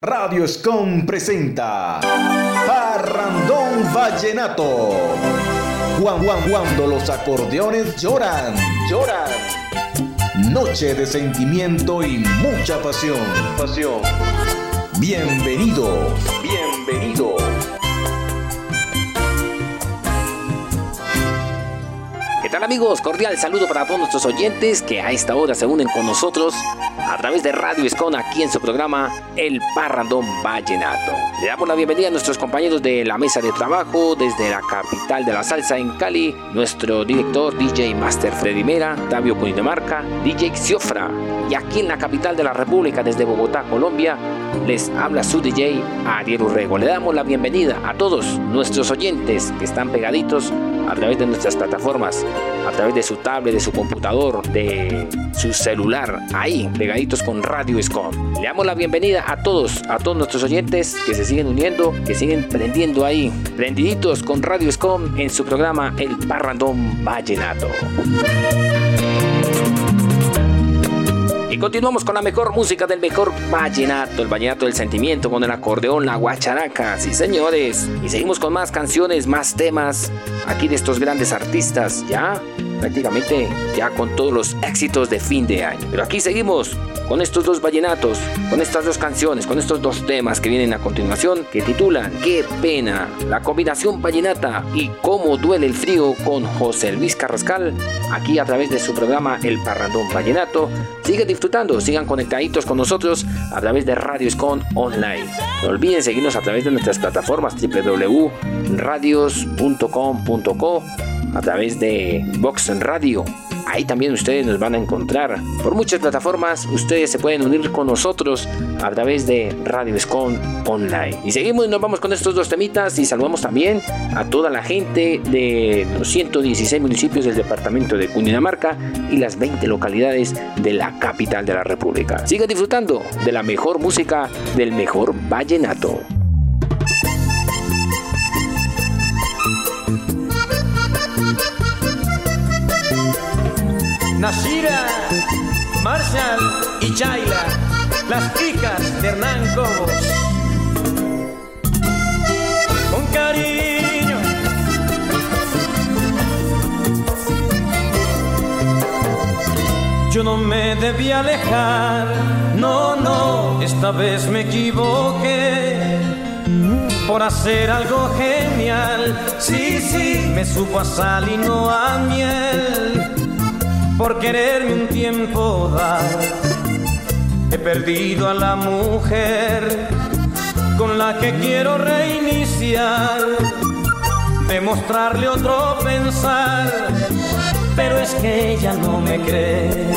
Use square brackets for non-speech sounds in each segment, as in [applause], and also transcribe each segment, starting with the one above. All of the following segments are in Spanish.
Radio Escom presenta Parrandón Vallenato. Juan Juan cuando los acordeones lloran, lloran. Noche de sentimiento y mucha pasión, pasión. Bienvenidos, bienvenidos. ¿Qué tal amigos? Cordial saludo para todos nuestros oyentes que a esta hora se unen con nosotros a través de Radio Escon aquí en su programa El Parrandón Vallenato. Le damos la bienvenida a nuestros compañeros de la mesa de trabajo desde la capital de la salsa en Cali, nuestro director DJ Master Freddy Mera, Tavio Cundinamarca, DJ Xiofra y aquí en la capital de la República desde Bogotá, Colombia, les habla su DJ Ariel Urrego. Le damos la bienvenida a todos nuestros oyentes que están pegaditos a través de nuestras plataformas, a través de su tablet, de su computador, de su celular, ahí pegaditos con Radio Scom. Le damos la bienvenida a todos, a todos nuestros oyentes que se siguen uniendo, que siguen prendiendo ahí, prendiditos con Radio Scom en su programa El Parrandón Vallenato. Y continuamos con la mejor música del mejor vallenato, el vallenato del sentimiento con el acordeón, la guacharaca, sí señores. Y seguimos con más canciones, más temas aquí de estos grandes artistas, ya prácticamente ya con todos los éxitos de fin de año. Pero aquí seguimos con estos dos vallenatos, con estas dos canciones, con estos dos temas que vienen a continuación que titulan Qué pena, la combinación vallenata y cómo duele el frío con José Luis Carrascal, aquí a través de su programa El Parrandón Vallenato. Sigan disfrutando, sigan conectaditos con nosotros a través de Radio Escon Online. No olviden seguirnos a través de nuestras plataformas www.radios.com.co a través de Vox Radio. Ahí también ustedes nos van a encontrar. Por muchas plataformas ustedes se pueden unir con nosotros a través de Radio Escon Online. Y seguimos y nos vamos con estos dos temitas y saludamos también a toda la gente de los 116 municipios del departamento de Cundinamarca y las 20 localidades de la capital de la República. Siga disfrutando de la mejor música del mejor vallenato. Nashira, Marshall y Chayla, las hijas de Hernán Cobos. Con cariño. Yo no me debía alejar, no, no, esta vez me equivoqué por hacer algo genial. Sí, sí, me supo a sal y no a miel por quererme un tiempo dar. He perdido a la mujer con la que quiero reiniciar, demostrarle otro pensar, pero es que ella no me cree.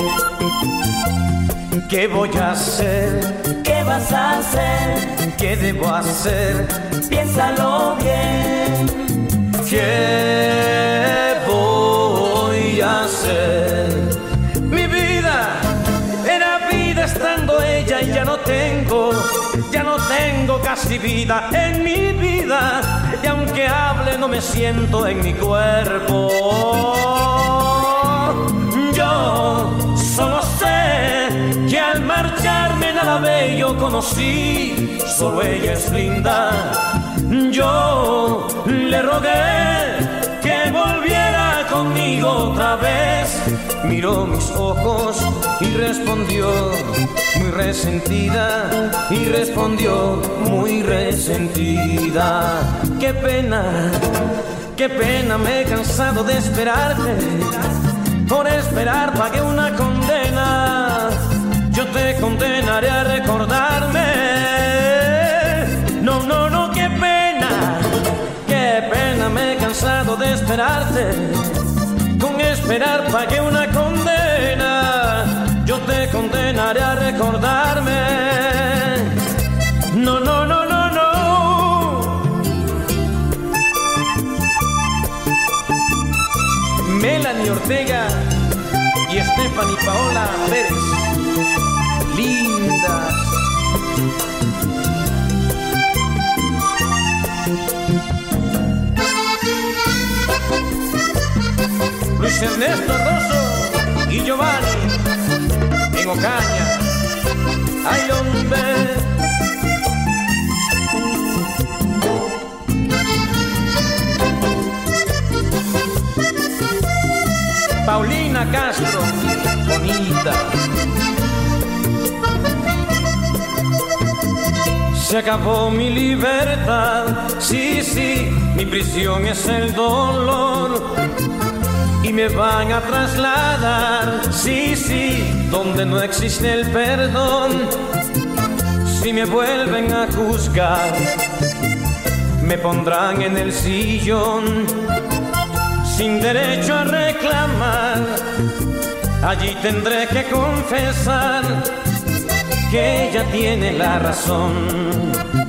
¿Qué voy a hacer? ¿Qué vas a hacer? ¿Qué debo hacer? Piénsalo bien. ¿Qué voy Mi vida era vida estando ella y ya no tengo, ya no tengo casi vida en mi vida. Y aunque hable no me siento en mi cuerpo. Yo solo sé que al marcharme nada bello conocí, solo ella es linda. Yo le rogué otra vez. Miró mis ojos y respondió muy resentida y respondió muy resentida. Qué pena, qué pena, me he cansado de esperarte. Por esperar pagué una condena. Yo te condenaré a recordarme. No, no, no, qué pena, qué pena, me he cansado de esperarte. Esperar pagué una condena. Yo te condenaré a recordarme. No, no, no, no, no. Melanie Ortega y Stephanie Paola Pérez. Ernesto Rosso y Giovanni en Ocaña. Ay, hombre. Paulina Castro, bonita. Se acabó mi libertad, sí, sí, mi prisión es el dolor me van a trasladar, sí, sí, donde no existe el perdón. Si me vuelven a juzgar, me pondrán en el sillón sin derecho a reclamar. Allí tendré que confesar que ella tiene la razón.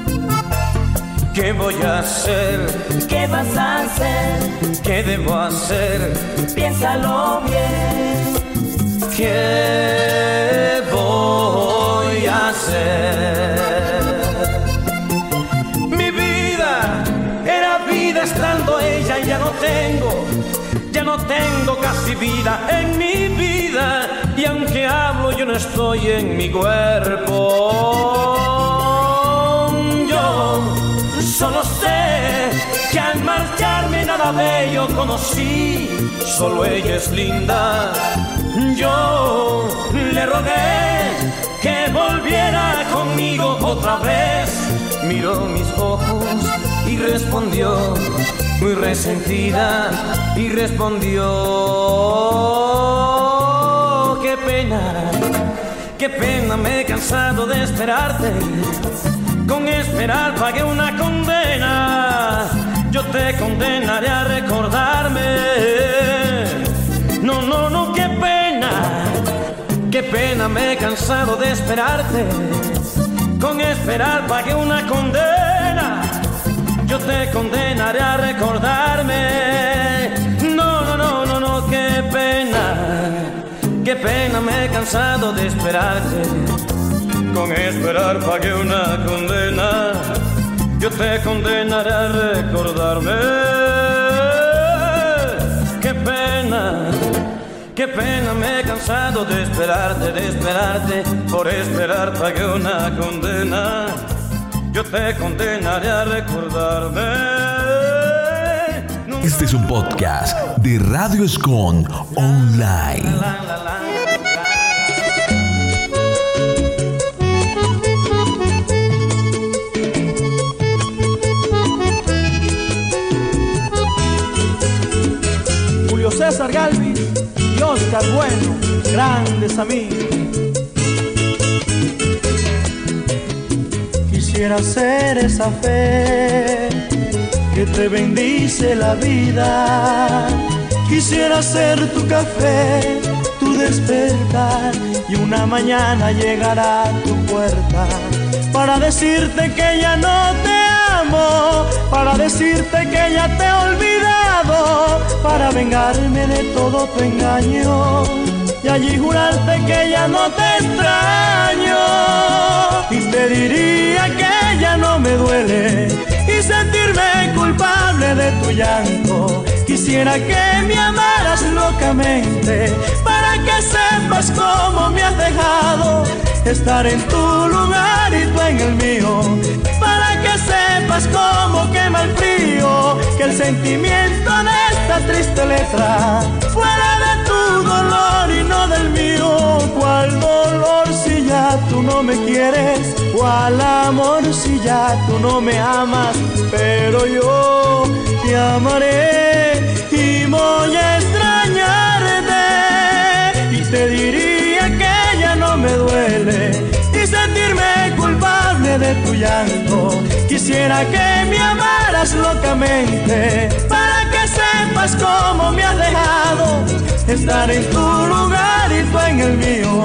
¿Qué voy a hacer? ¿Qué vas a hacer? ¿Qué debo hacer? Piénsalo bien. ¿Qué voy a hacer? Mi vida era vida estando ella y ya no tengo, ya no tengo casi vida en mi vida y aunque hablo yo no estoy en mi cuerpo. Solo sé que al marcharme nada bello conocí, solo ella es linda. Yo le rogué que volviera conmigo otra vez. Miró mis ojos y respondió, muy resentida, y respondió, qué pena, qué pena, me he cansado de esperarte. Con esperar pagué una condena, yo te condenaré a recordarme. No, no, no, qué pena, qué pena, me he cansado de esperarte. Con esperar pagué una condena, yo te condenaré a recordarme. No, no, no, no, no, qué pena, qué pena, me he cansado de esperarte. Con esperar pagué una condena, yo te condenaré a recordarme. Qué pena, qué pena, me he cansado de esperarte, de esperarte. Por esperar pagué una condena, yo te condenaré a recordarme. Este es un podcast de Radio Escon Online. Galvis y Bueno, grandes amigos. Quisiera ser esa fe que te bendice la vida. Quisiera ser tu café, tu despertar y una mañana llegar a tu puerta para decirte que ya no te amo, para decirte que ya te he para vengarme de todo tu engaño. Y allí jurarte que ya no te extraño. Y te diría que ya no me duele. Y sentirme culpable de tu llanto. Quisiera que me amaras locamente que sepas cómo me has dejado estar en tu lugar y tú en el mío. Para que sepas cómo quema el frío, que el sentimiento de esta triste letra fuera de tu dolor y no del mío. ¿Cuál dolor si ya tú no me quieres? ¿Cuál amor si ya tú no me amas? Pero yo te amaré y voy llanto. Quisiera que me amaras locamente para que sepas cómo me has dejado estar en tu lugar y tú en el mío.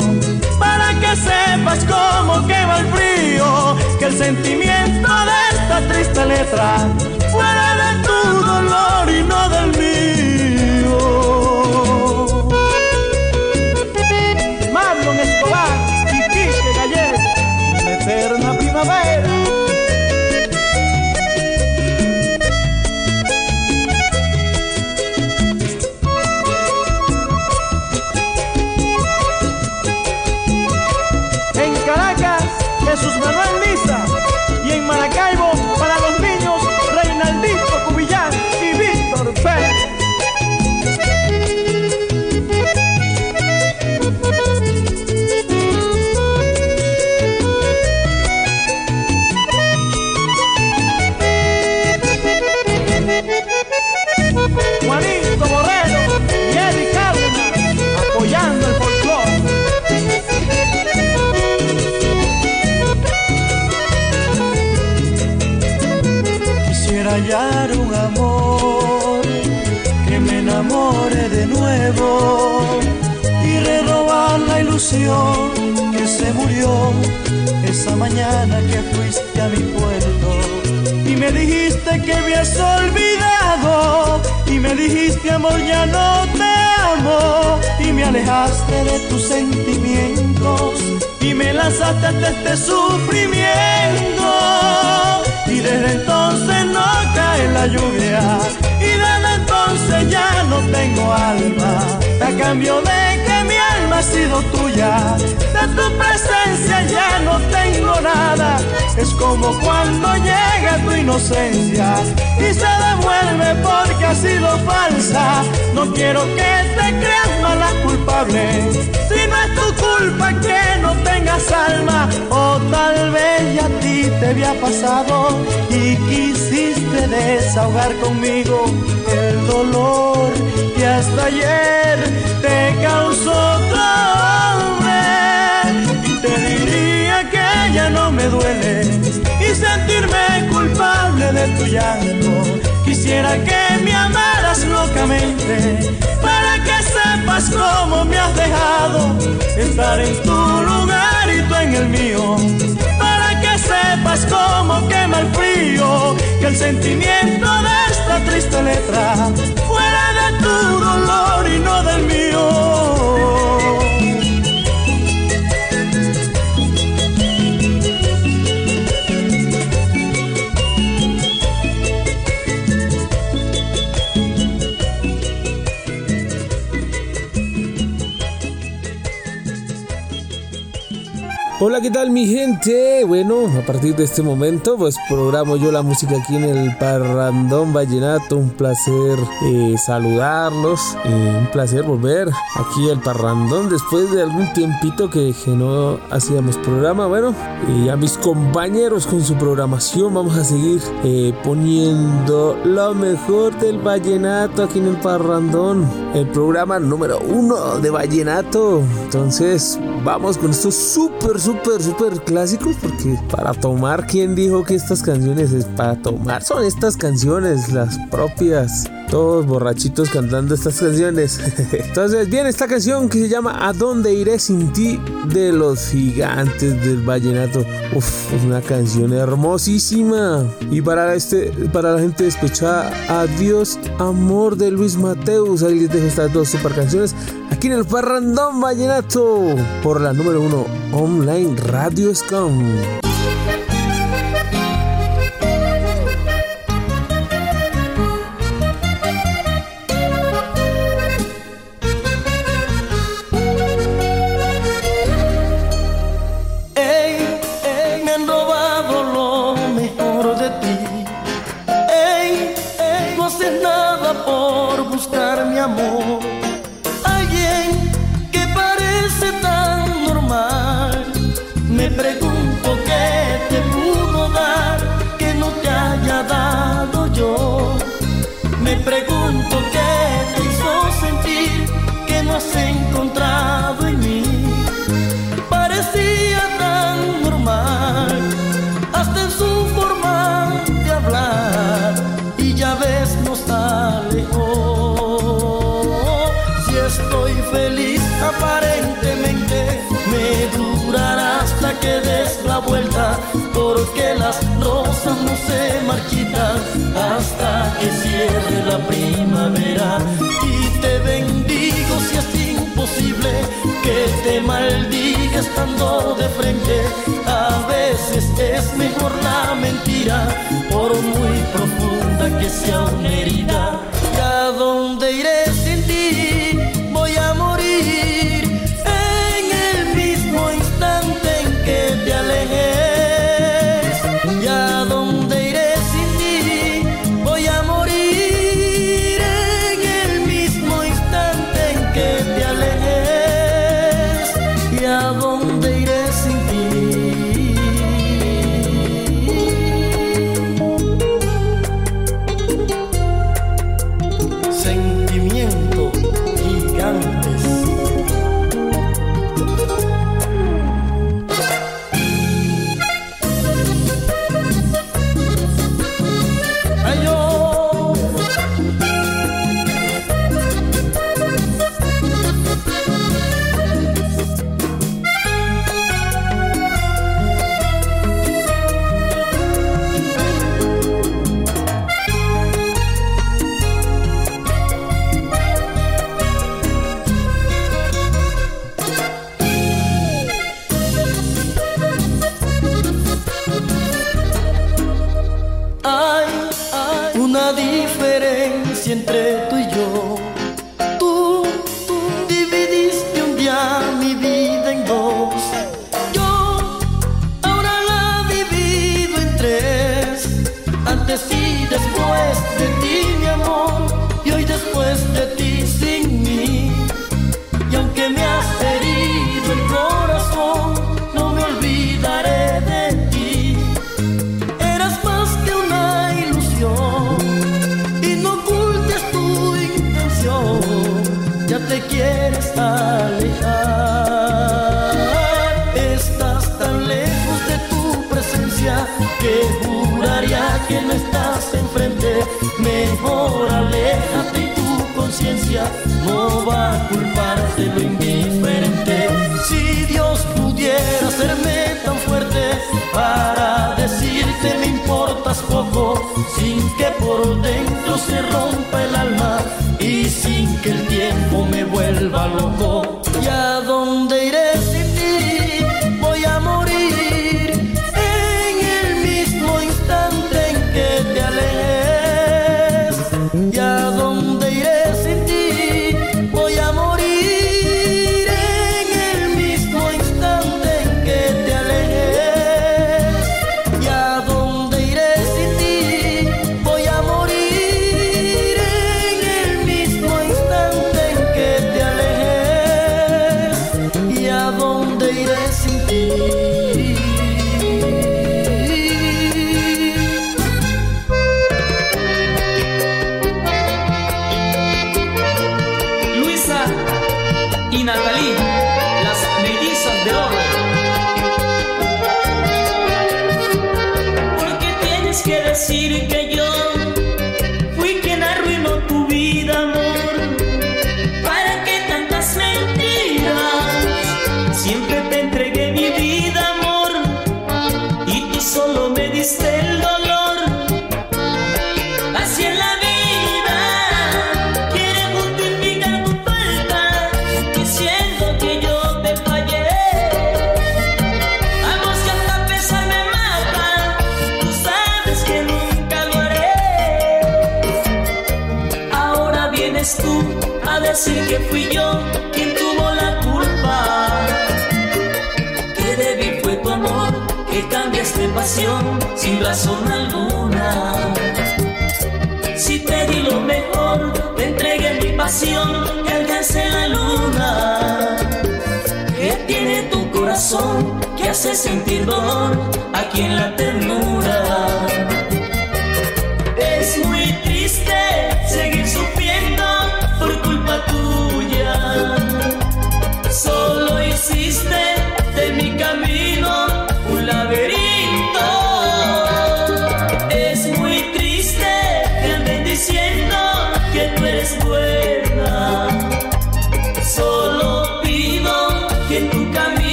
Para que sepas cómo quema el frío, que el sentimiento de esta triste letra fuera de Jesús Manuel Misa. Y en Maracaibo, hallar un amor que me enamore de nuevo y renovar la ilusión que se murió esa mañana que fuiste a mi puerto. Y me dijiste que habías olvidado y me dijiste amor ya no te amo y me alejaste de tus sentimientos y me lanzaste a este sufrimiento y desde entonces ya no tengo alma. A cambio de que mi alma ha sido tuya. De tu presencia ya no tengo nada. Es como cuando llega tu inocencia y se devuelve porque ha sido falsa. No quiero que te creas mala culpable. Si no es tu culpa que no tengas alma o tal vez ya a ti te había pasado y quisiste desahogar conmigo el dolor que hasta ayer te causó otro hombre. Y te diría que ya no me duele y sentirme culpable de tu llanto. Quisiera que me amaras locamente para que sepas cómo me has dejado estar en tu lugar y tú en el mío sepas cómo quema el frío, que el sentimiento de esta triste letra fuera de tu dolor y no del mío. Hola, ¿qué tal mi gente? Bueno, a partir de este momento pues programo yo la música aquí en el Parrandón Vallenato. Un placer eh, saludarlos, eh, un placer volver aquí al Parrandón después de algún tiempito que, no hacíamos programa. Bueno, y a mis compañeros con su programación vamos a seguir eh, poniendo lo mejor del Vallenato aquí en el Parrandón. El programa número uno de Vallenato. Entonces, vamos con estos súper súper, súper clásicos porque para tomar, ¿quién dijo que estas canciones es para tomar? Son estas canciones, las propias. Todos borrachitos cantando estas canciones. [laughs] Entonces, bien, esta canción que se llama ¿A dónde iré sin ti? de los gigantes del vallenato. Uf, es una canción hermosísima. Y para este, para la gente despechada, Adiós, amor de Luis Mateus. Ahí les dejo estas dos super canciones aquí en el Parrandón Vallenato por la número uno online Radio Scam. Hasta que cierre la primavera. Y te bendigo si es imposible que te maldiga estando de frente. A veces es mejor la mentira, por muy profunda que sea una herida. ¿Y a dónde iré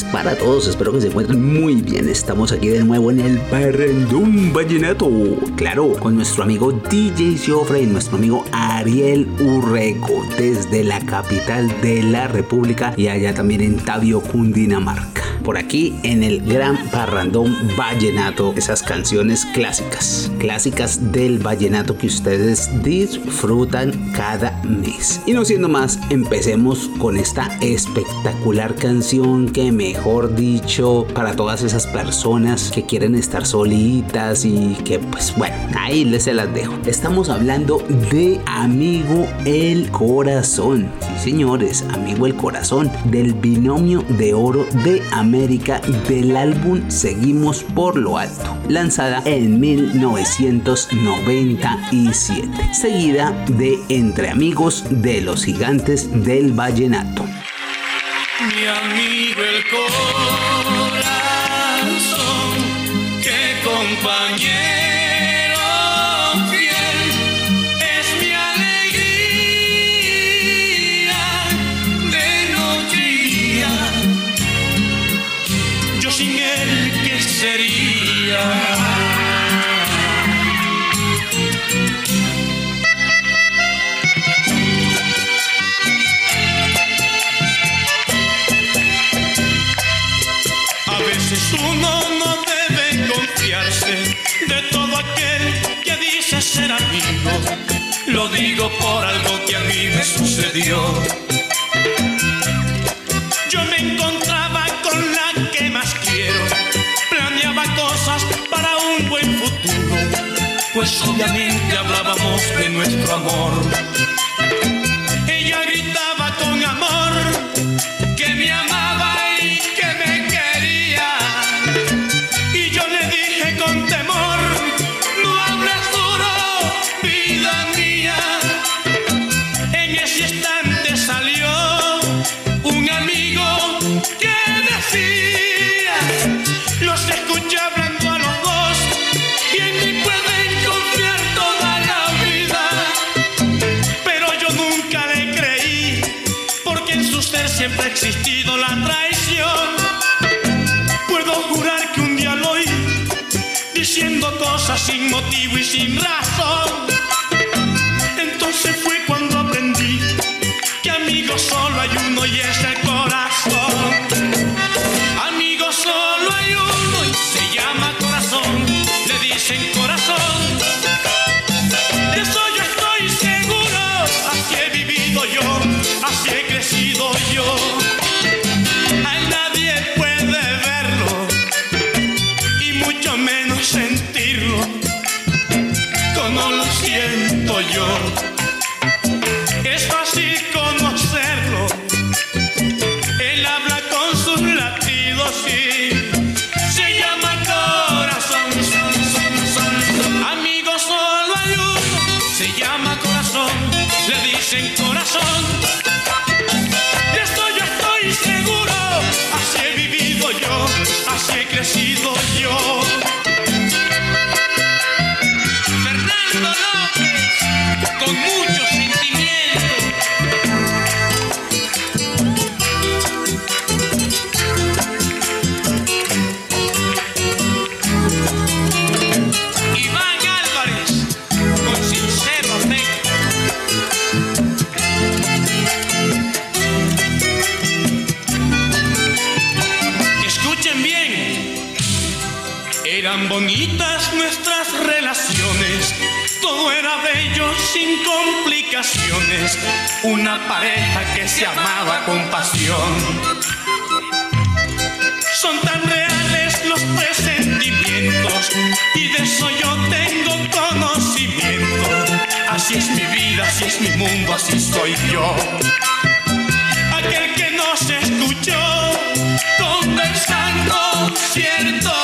para todos. Espero que se encuentren muy bien. Estamos aquí de nuevo en el Parrandón Vallenato. Claro, con nuestro amigo DJ Siofre y nuestro amigo Ariel Urrego desde la capital de la República y allá también en Tabio, Cundinamarca. Por aquí en el Gran Parrandón Vallenato, esas canciones clásicas, clásicas del vallenato que ustedes disfrutan cada mes. Y no siendo más, empecemos con esta espectacular canción que mejor dicho para todas esas personas que quieren estar solitas y que pues bueno, ahí les se las dejo. Estamos hablando de Amigo el Corazón. Sí señores, Amigo el Corazón del binomio de oro de América del álbum Seguimos por lo alto, lanzada en 1997, seguida de Entre Amigos de los Gigantes del Vallenato. Mi amigo el corazón, que compañero de todo aquel que dice ser amigo. Lo digo por algo que a mí me sucedió. Yo me encontraba con la que más quiero. Planeaba cosas para un buen futuro. Pues obviamente hablábamos de nuestro amor. Sin motivo y sin razón. Una pareja que se amaba con pasión. Son tan reales los presentimientos y de eso yo tengo conocimiento. Así es mi vida, así es mi mundo, así soy yo. Aquel que no se escuchó conversando cierto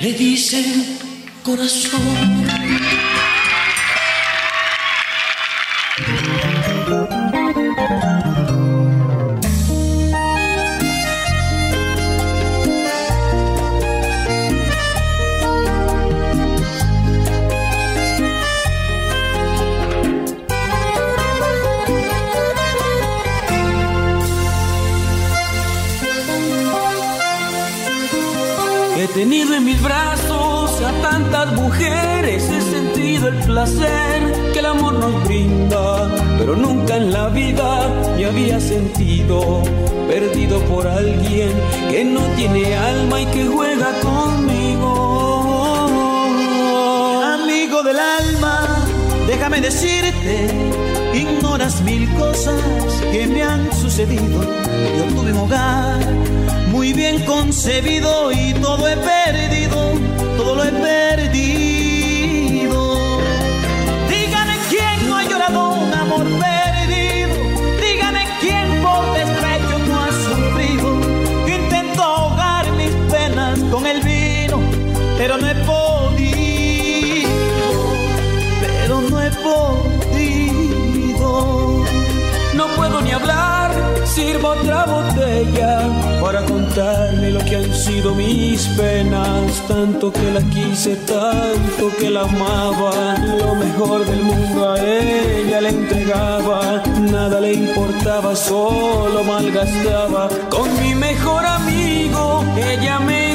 Le dicen corazón. Por alguien que no tiene alma y que juega conmigo. Amigo del alma, déjame decirte, ignoras mil cosas que me han sucedido. Yo tuve un hogar muy bien concebido y todo he perdido, todo lo he perdido. Pero no he podido, pero no he podido. No puedo ni hablar, sirvo otra botella para contarle lo que han sido mis penas. Tanto que la quise, tanto que la amaba. Lo mejor del mundo a ella le entregaba. Nada le importaba, solo malgastaba. Con mi mejor amigo, ella me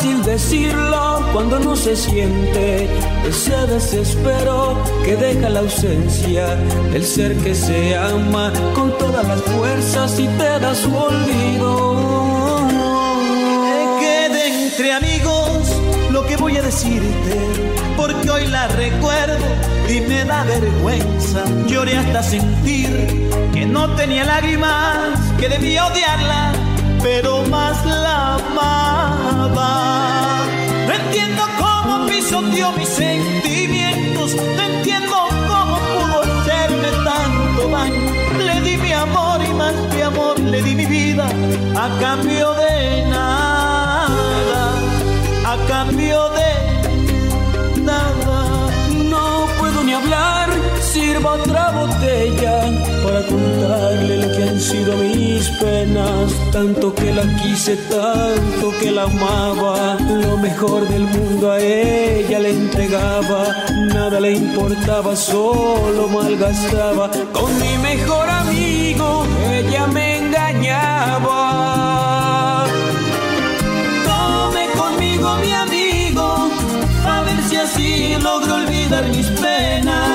fácil decirlo cuando no se siente ese desespero que deja la ausencia del ser que se ama con todas las fuerzas y te da su olvido. Me entre amigos lo que voy a decirte, porque hoy la recuerdo y me da vergüenza. Lloré hasta sentir que no tenía lágrimas, que debía odiarla, pero más la amaba. No entiendo cómo pisoteó mis sentimientos, no entiendo cómo pudo hacerme tanto daño. Le di mi amor y más que amor le di mi vida a cambio de nada, a cambio de sirva otra botella para contarle lo que han sido mis penas. Tanto que la quise, tanto que la amaba. Lo mejor del mundo a ella le entregaba. Nada le importaba, solo malgastaba. Con mi mejor amigo, ella me engañaba. Tome conmigo, mi amigo, a ver si así logro olvidar mis penas.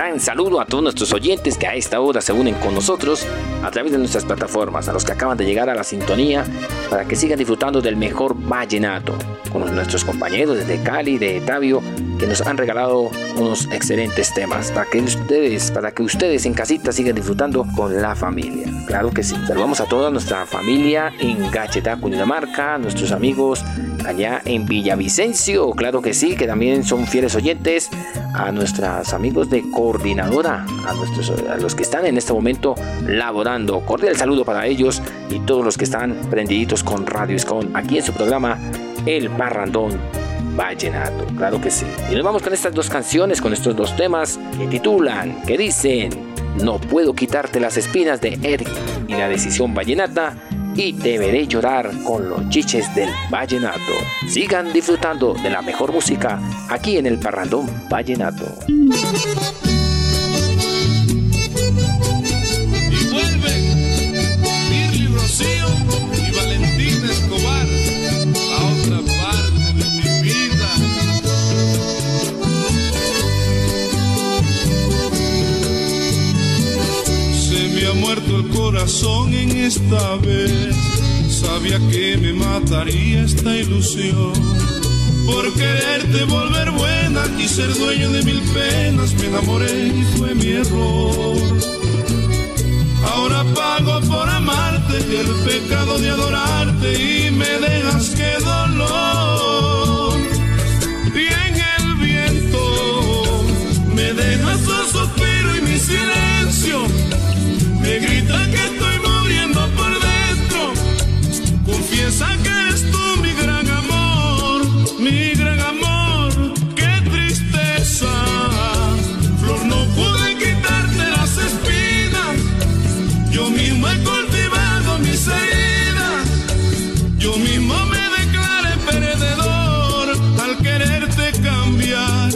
Mirá Gran saludo a todos nuestros oyentes que a esta hora se unen con nosotros a través de nuestras plataformas, a los que acaban de llegar a la sintonía para que sigan disfrutando del mejor vallenato, con nuestros compañeros desde Cali, de Tabio, que nos han regalado unos excelentes temas para que ustedes, para que ustedes en casita sigan disfrutando con la familia. Claro que sí. Saludamos a toda nuestra familia en Gachetá, Cundinamarca, nuestros amigos allá en Villavicencio, claro que sí, que también son fieles oyentes, a nuestros amigos de coordinadora, a, nuestros, a los que están en este momento laborando. Cordial saludo para ellos y todos los que están prendiditos con Radio Escon, aquí en su programa El Parrandón Vallenato, claro que sí. Y nos vamos con estas dos canciones, con estos dos temas que titulan, que dicen, No puedo quitarte las espinas de Eric y la decisión vallenata y te veré llorar con los chiches del vallenato. Sigan disfrutando de la mejor música aquí en el Parrandón Vallenato. Corazón en esta vez. Sabía que me mataría esta ilusión. Por quererte volver buena y ser dueño de mil penas, me enamoré y fue mi error. Ahora pago por amarte el pecado de adorarte y me dejas que dolor. Y en el viento me dejas un suspiro y mi silencio Confiesa que eres tú mi gran amor, mi gran amor. Qué tristeza, flor, no pude quitarte las espinas. Yo mismo he cultivado mis heridas. Yo mismo me declaré perdedor al quererte cambiar.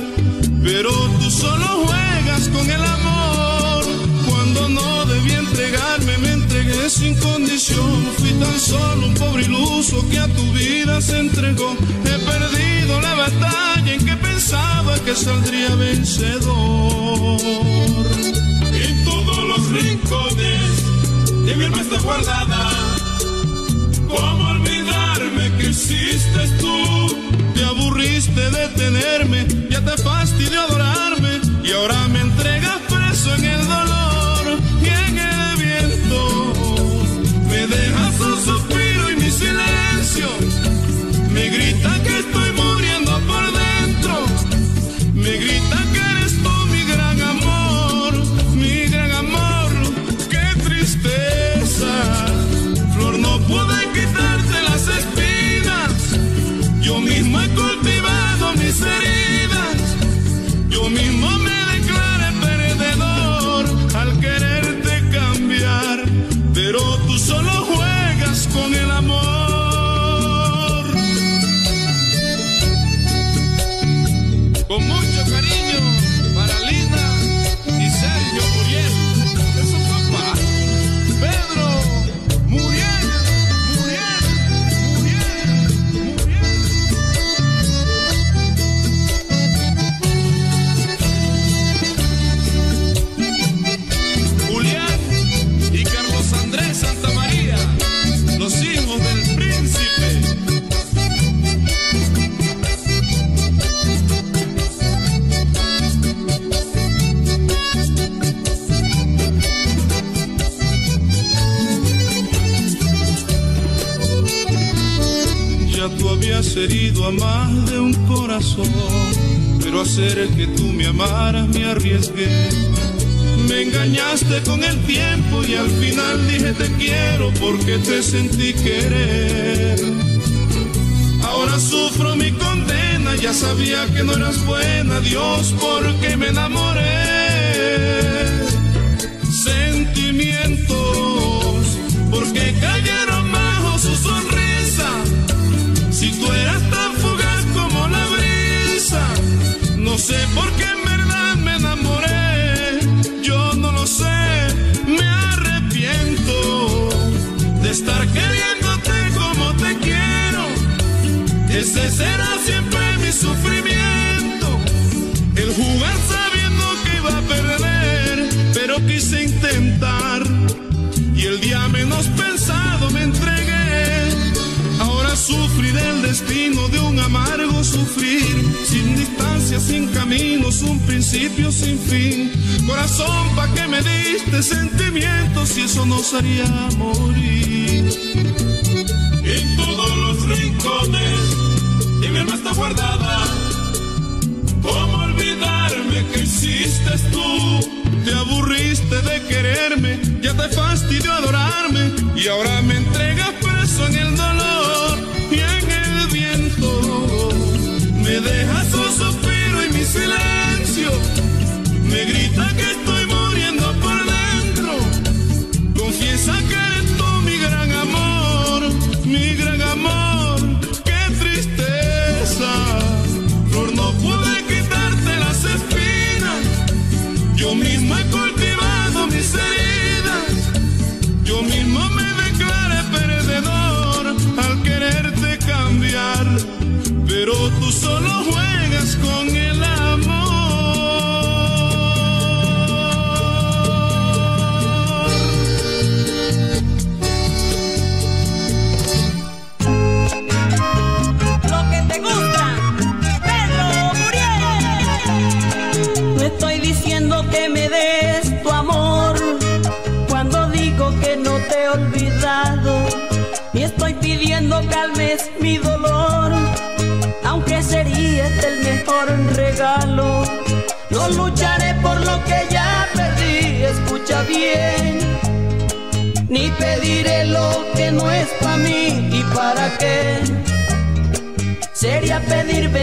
Pero tú solo juegas con el amor. Cuando no debí entregarme, me entregué sin condición. Fui tan solo iluso que a tu vida se entregó. He perdido la batalla en que pensaba que saldría vencedor. En todos los rincones de mi alma está guardada. ¿Cómo olvidarme que existes tú? Te aburriste de tenerme, ya te fastidió adorarme y ahora me entregas preso en el dolor y en el viento. Me dejas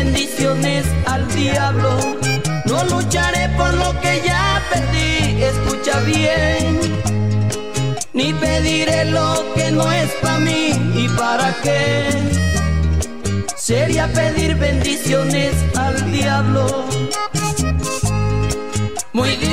bendiciones al diablo. No lucharé por lo que ya perdí, escucha bien. Ni pediré lo que no es para mí y para qué. Sería pedir bendiciones al diablo. Muy bien.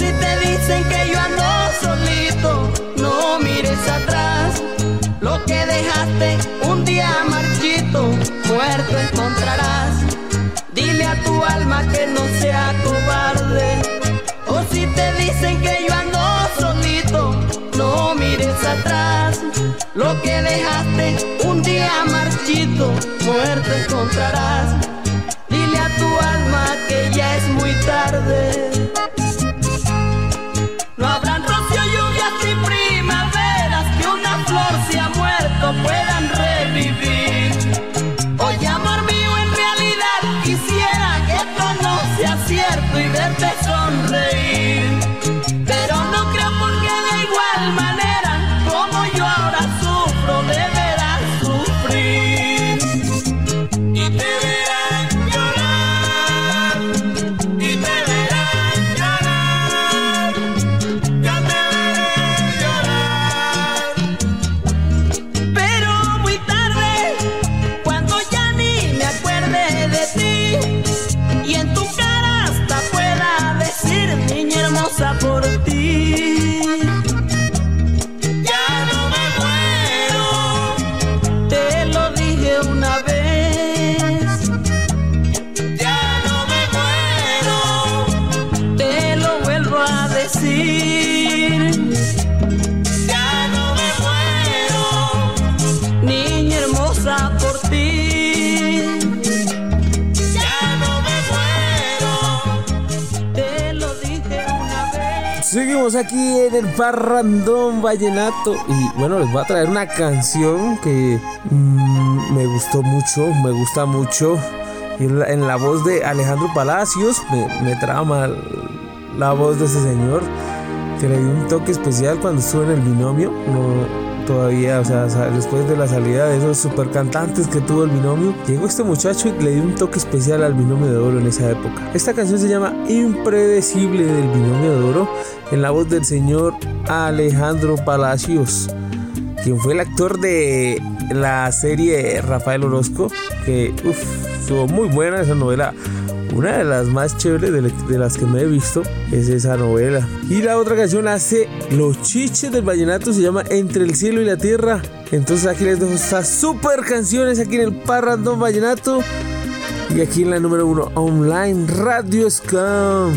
Si te dicen que yo ando solito, no mires atrás. Lo que dejaste un día marchito, muerto encontrarás. Dile a tu alma que no sea cobarde. O si te dicen que yo ando solito, no mires atrás. Lo que dejaste un día marchito, muerto encontrarás. Aquí en el Parrandón Vallenato y bueno, les voy a traer una canción que mm, me gustó mucho, me gusta mucho. Y en la, voz de Alejandro Palacios me, me trama la voz de ese señor que le dio un toque especial cuando estuvo en el binomio. No, todavía, o sea, después de la salida de esos super cantantes que tuvo el binomio, llegó este muchacho y le dio un toque especial al binomio de oro en esa época. Esta canción se llama Impredecible del binomio de oro en la voz del señor Alejandro Palacios, quien fue el actor de la serie Rafael Orozco, que uf, estuvo muy buena esa novela. Una de las más chéveres de, las que me he visto es esa novela. Y la otra canción hace Los Chiches del Vallenato, se llama Entre el Cielo y la Tierra. Entonces aquí les dejo estas super canciones aquí en el Parrandón Vallenato. Y aquí en la número uno online, Radio Scam.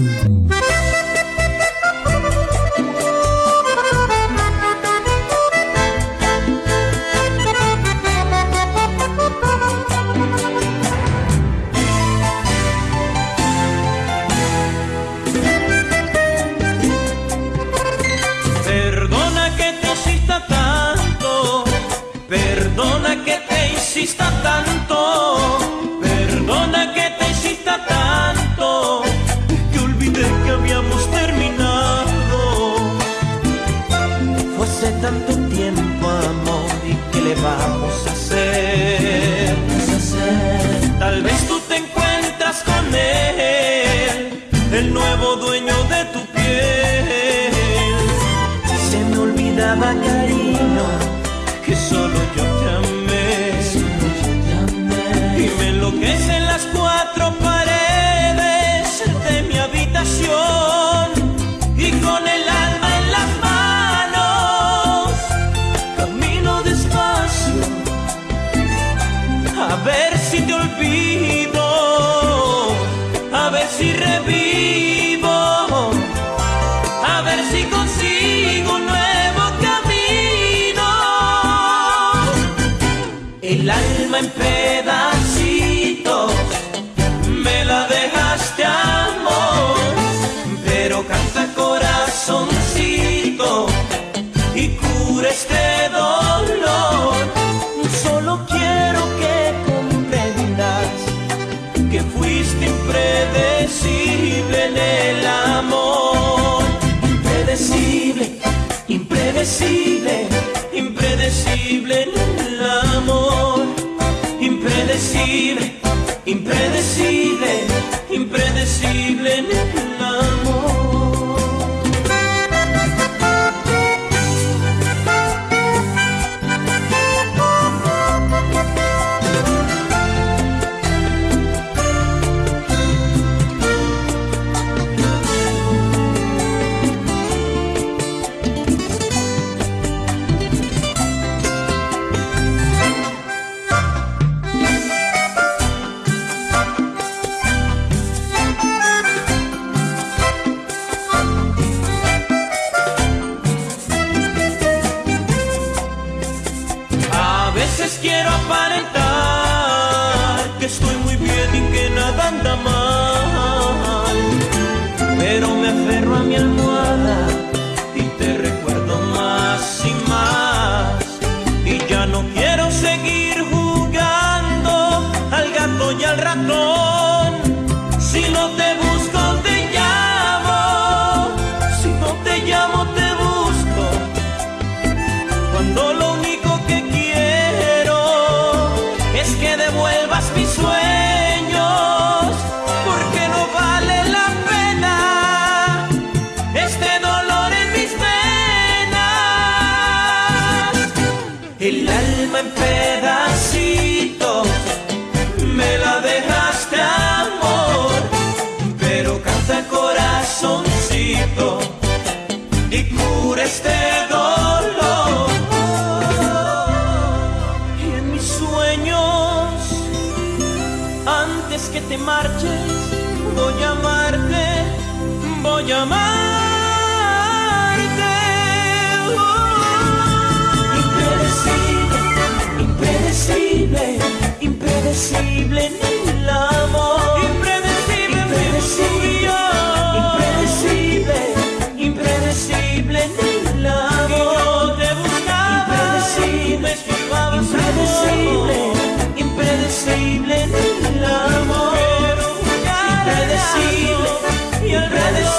Impredecible, impredecible, voy a amarte. Impredecible, impredecible, impredecible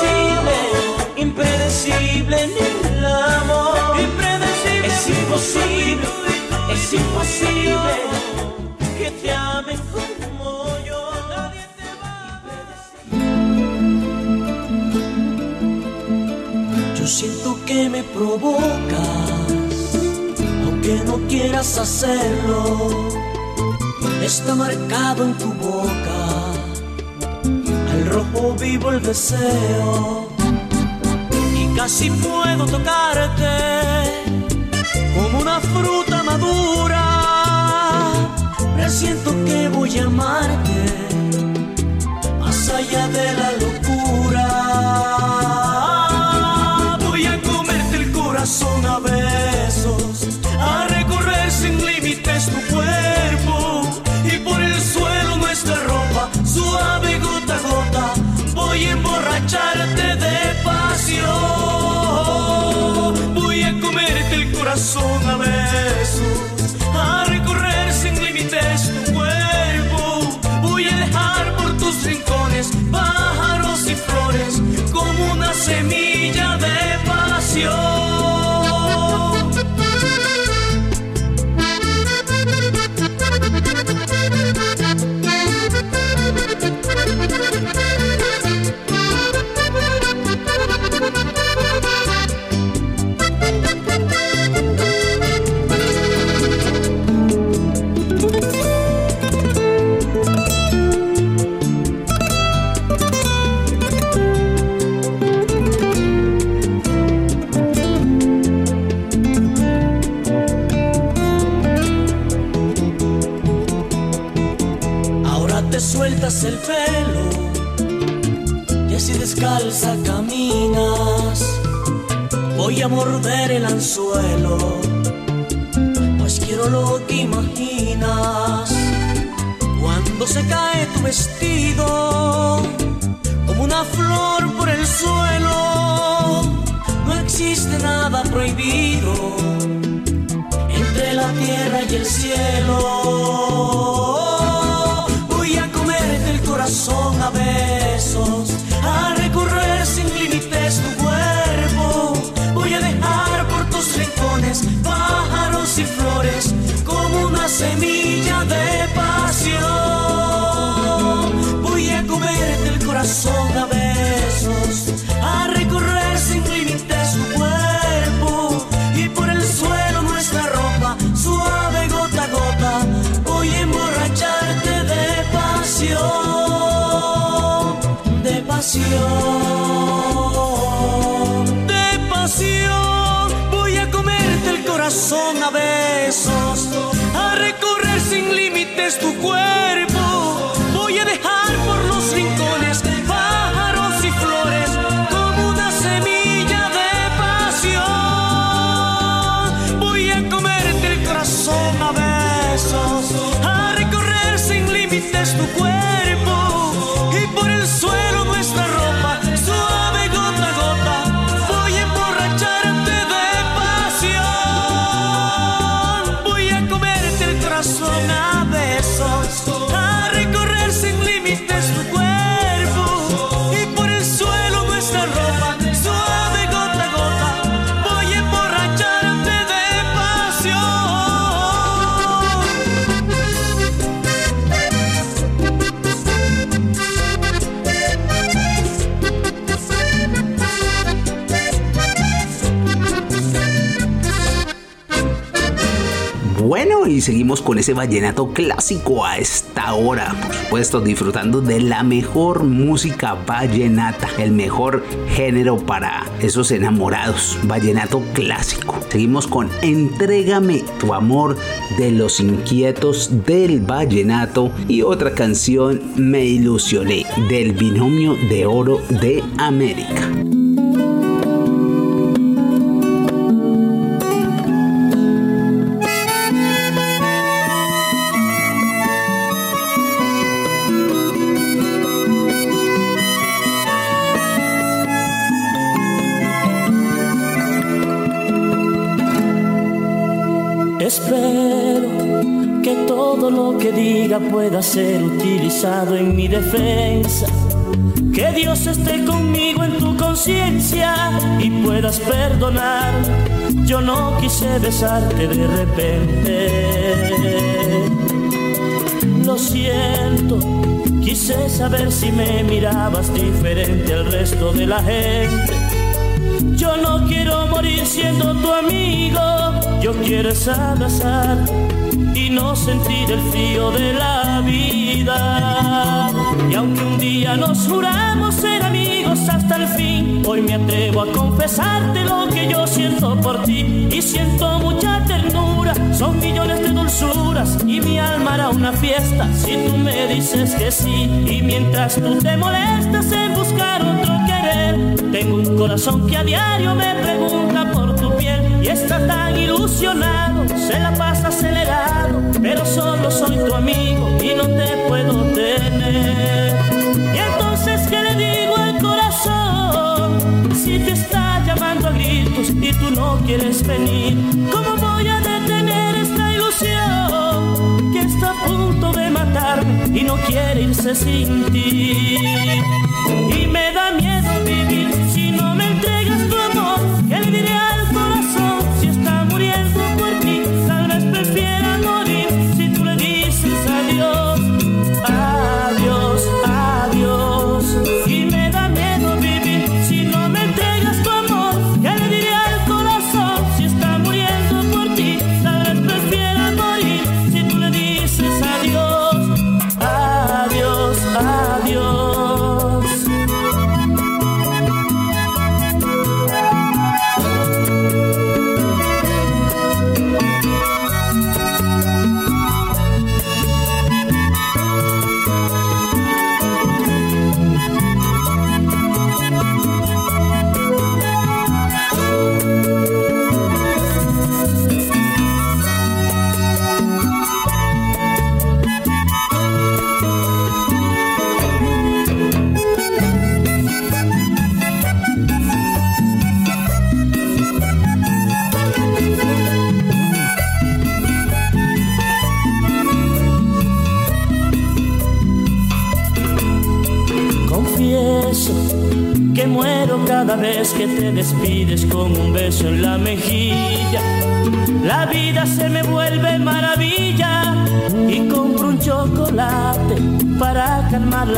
impredecible, impredecible en el amor. Impredecible, es imposible, es imposible que te amen como yo. Nadie te va a Yo siento que me provocas, aunque no quieras hacerlo. Está marcado en tu boca, rojo vivo el deseo. Y casi puedo tocarte como una fruta madura. Presiento que voy a amarte más allá de la locura. Voy a comerte el corazón a besos, Voy a emborracharte de pasión. Voy a comerte el corazón a besos, a recorrer sin límites tu cuerpo. Voy a dejar por tus rincones pájaros y flores como una semilla el pelo y así descalza caminas. Voy a morder el anzuelo, pues quiero lo que imaginas. Cuando se cae tu vestido, como una flor por el suelo, no existe nada prohibido entre la tierra y el cielo. Corazón a besos, a recorrer sin límites tu cuerpo. Voy a dejar por tus rincones pájaros y flores como una semilla de pasión. Voy a comerte el corazón a besos, de pasión. Voy a comerte el corazón a besos, a recorrer sin límites tu cuerpo. Voy a dejar seguimos con ese vallenato clásico a esta hora, por supuesto, disfrutando de la mejor música vallenata, el mejor género para esos enamorados, vallenato clásico. Seguimos con Entrégame tu amor de los inquietos del vallenato y otra canción Me ilusioné del binomio de oro de América. Ser utilizado en mi defensa. Que Dios esté conmigo en tu conciencia y puedas perdonar. Yo no quise besarte de repente. Lo siento, quise saber si me mirabas diferente al resto de la gente. Yo no quiero morir siendo tu amigo, yo quiero es abrazar y no sentir el frío de la Y aunque un día nos juramos ser amigos hasta el fin, hoy me atrevo a confesarte lo que yo siento por ti y siento mucha ternura. Son millones de dulzuras y mi alma hará una fiesta si tú me dices que sí. Y mientras tú te molestas en buscar otro querer, tengo un corazón que a diario me pregunta por tu piel y está tan ilusionado, se la pasa acelerado, pero solo soy tu amigo y no te puedo tener. Y entonces, ¿qué le digo al corazón? Si te está llamando a gritos y tú no quieres venir, ¿cómo voy a detener esta ilusión que está a punto de matarme y no quiere irse sin ti?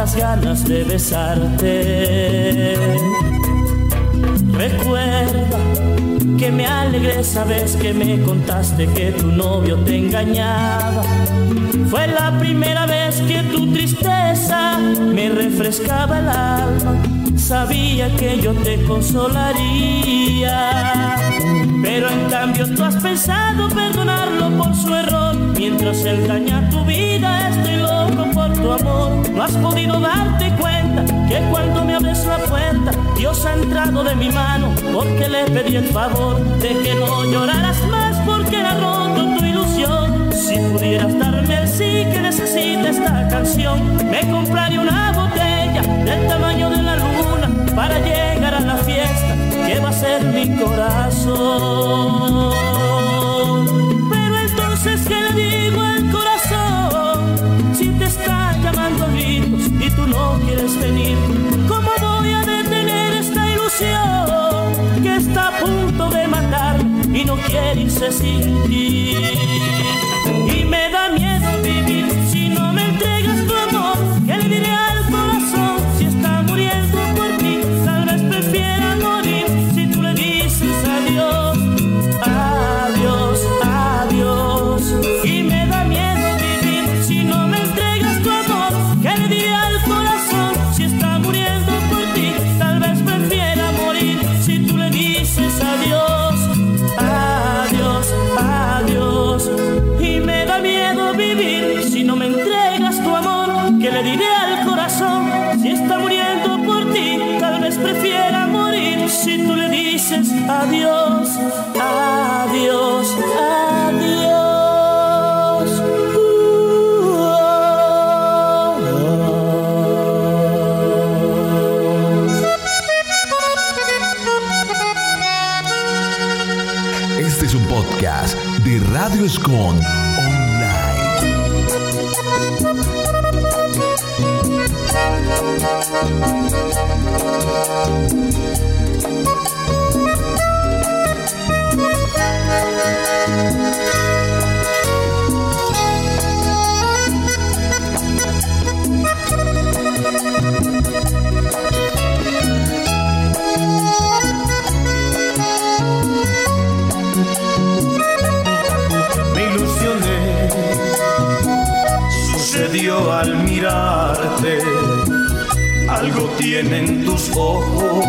Las ganas de besarte. Recuerda que me alegré esa vez que me contaste que tu novio te engañaba. Fue la primera vez que tu tristeza me refrescaba el alma. Sabía que yo te consolaría. Pero en cambio tú has pensado perdonarlo por su error. Mientras él daña tu vida, estoy loco tu amor. No has podido darte cuenta que cuando me abres la puerta, Dios ha entrado de mi mano porque le pedí el favor de que no lloraras más porque era roto tu ilusión. Si pudieras darme el sí que necesita esta canción me compraré una botella del tamaño de la luna para llegar a la fiesta que va a ser mi corazón. Irse sin? De Radio mirarte, algo tienen tus ojos,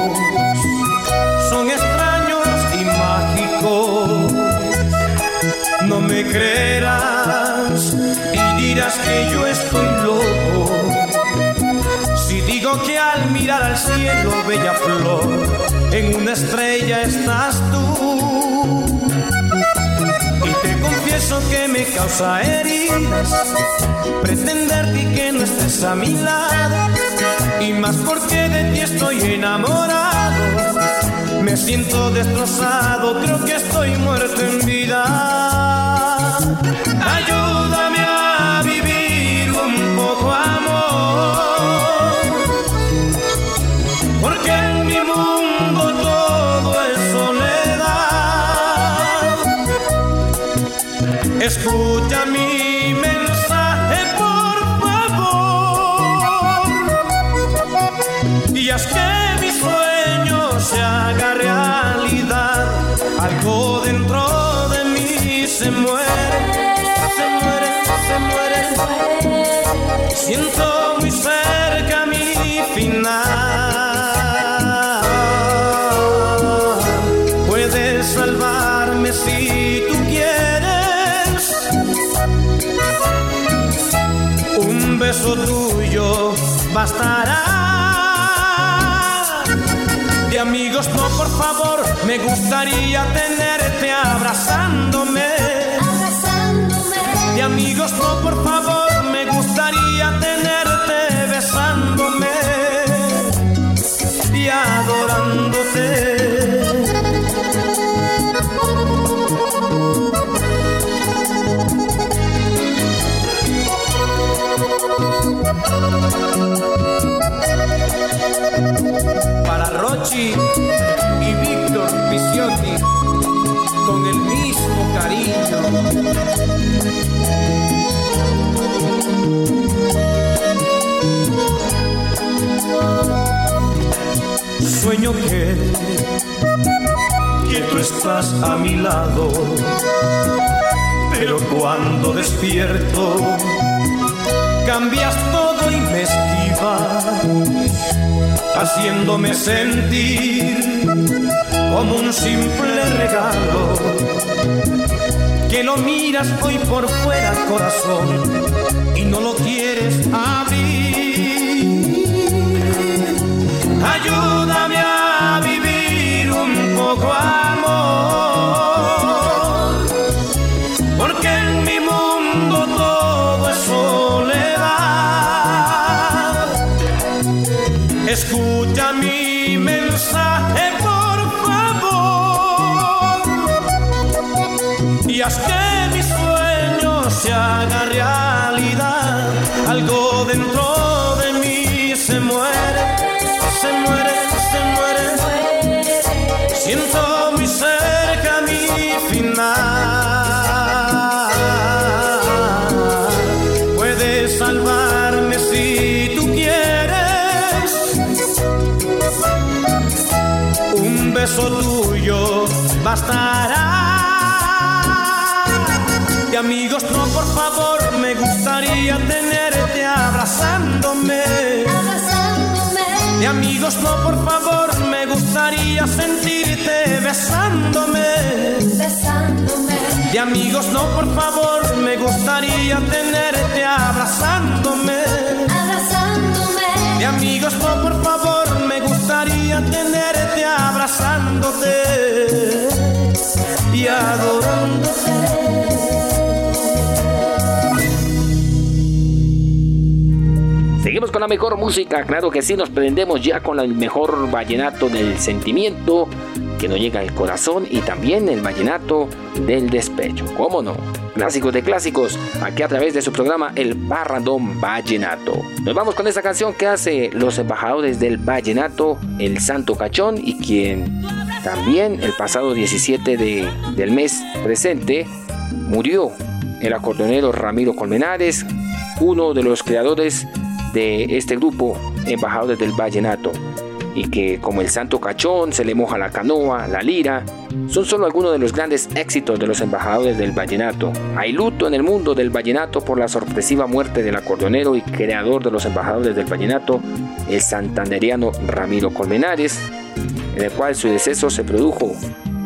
son extraños y mágicos. No me creerás y dirás que yo estoy loco. Si digo que al mirar al cielo, bella flor, en una estrella estás tú. Confieso que me causa heridas pretenderte que no estés a mi lado. Y más porque de ti estoy enamorado. Me siento destrozado, creo que estoy muerto en vida. Ayúdame Escucha beso tuyo bastará. De amigos no, por favor, me gustaría tenerte abrazándome. De amigos no, por favor, me gustaría tenerte Y Víctor Pisiotti, con el mismo cariño. Sueño que, que tú estás a mi lado, pero cuando despierto cambias todo y me esquivas, haciéndome sentir como un simple regalo. Que lo miras hoy por fuera, corazón, y no lo quieres abrir. Ayúdame a vivir un poco amor, bastará. Y amigos, no, por favor, me gustaría tenerte abrazándome. Y amigos, no, por favor, me gustaría sentirte besándome. Y amigos, no, por favor, me gustaría tenerte abrazándome. Y amigos, no, por favor, me gustaría tenerte abrazándote Seguimos con la mejor música, claro que sí, nos prendemos ya con el mejor vallenato del sentimiento que nos llega al corazón y también el vallenato del despecho, ¿cómo no? Clásicos de clásicos, aquí a través de su programa El Parrandón Vallenato. Nos vamos con esta canción que hace los embajadores del vallenato, El Santo Cachón, y quien también el pasado 17 de, del mes presente murió el acordeonero Ramiro Colmenares, uno de los creadores de este grupo Embajadores del Vallenato y que como el Santo Cachón, se le moja la canoa, la lira, son solo algunos de los grandes éxitos de los embajadores del vallenato. Hay luto en el mundo del vallenato por la sorpresiva muerte del acordeonero y creador de los embajadores del vallenato, el santanderiano Ramiro Colmenares, en el cual su deceso se produjo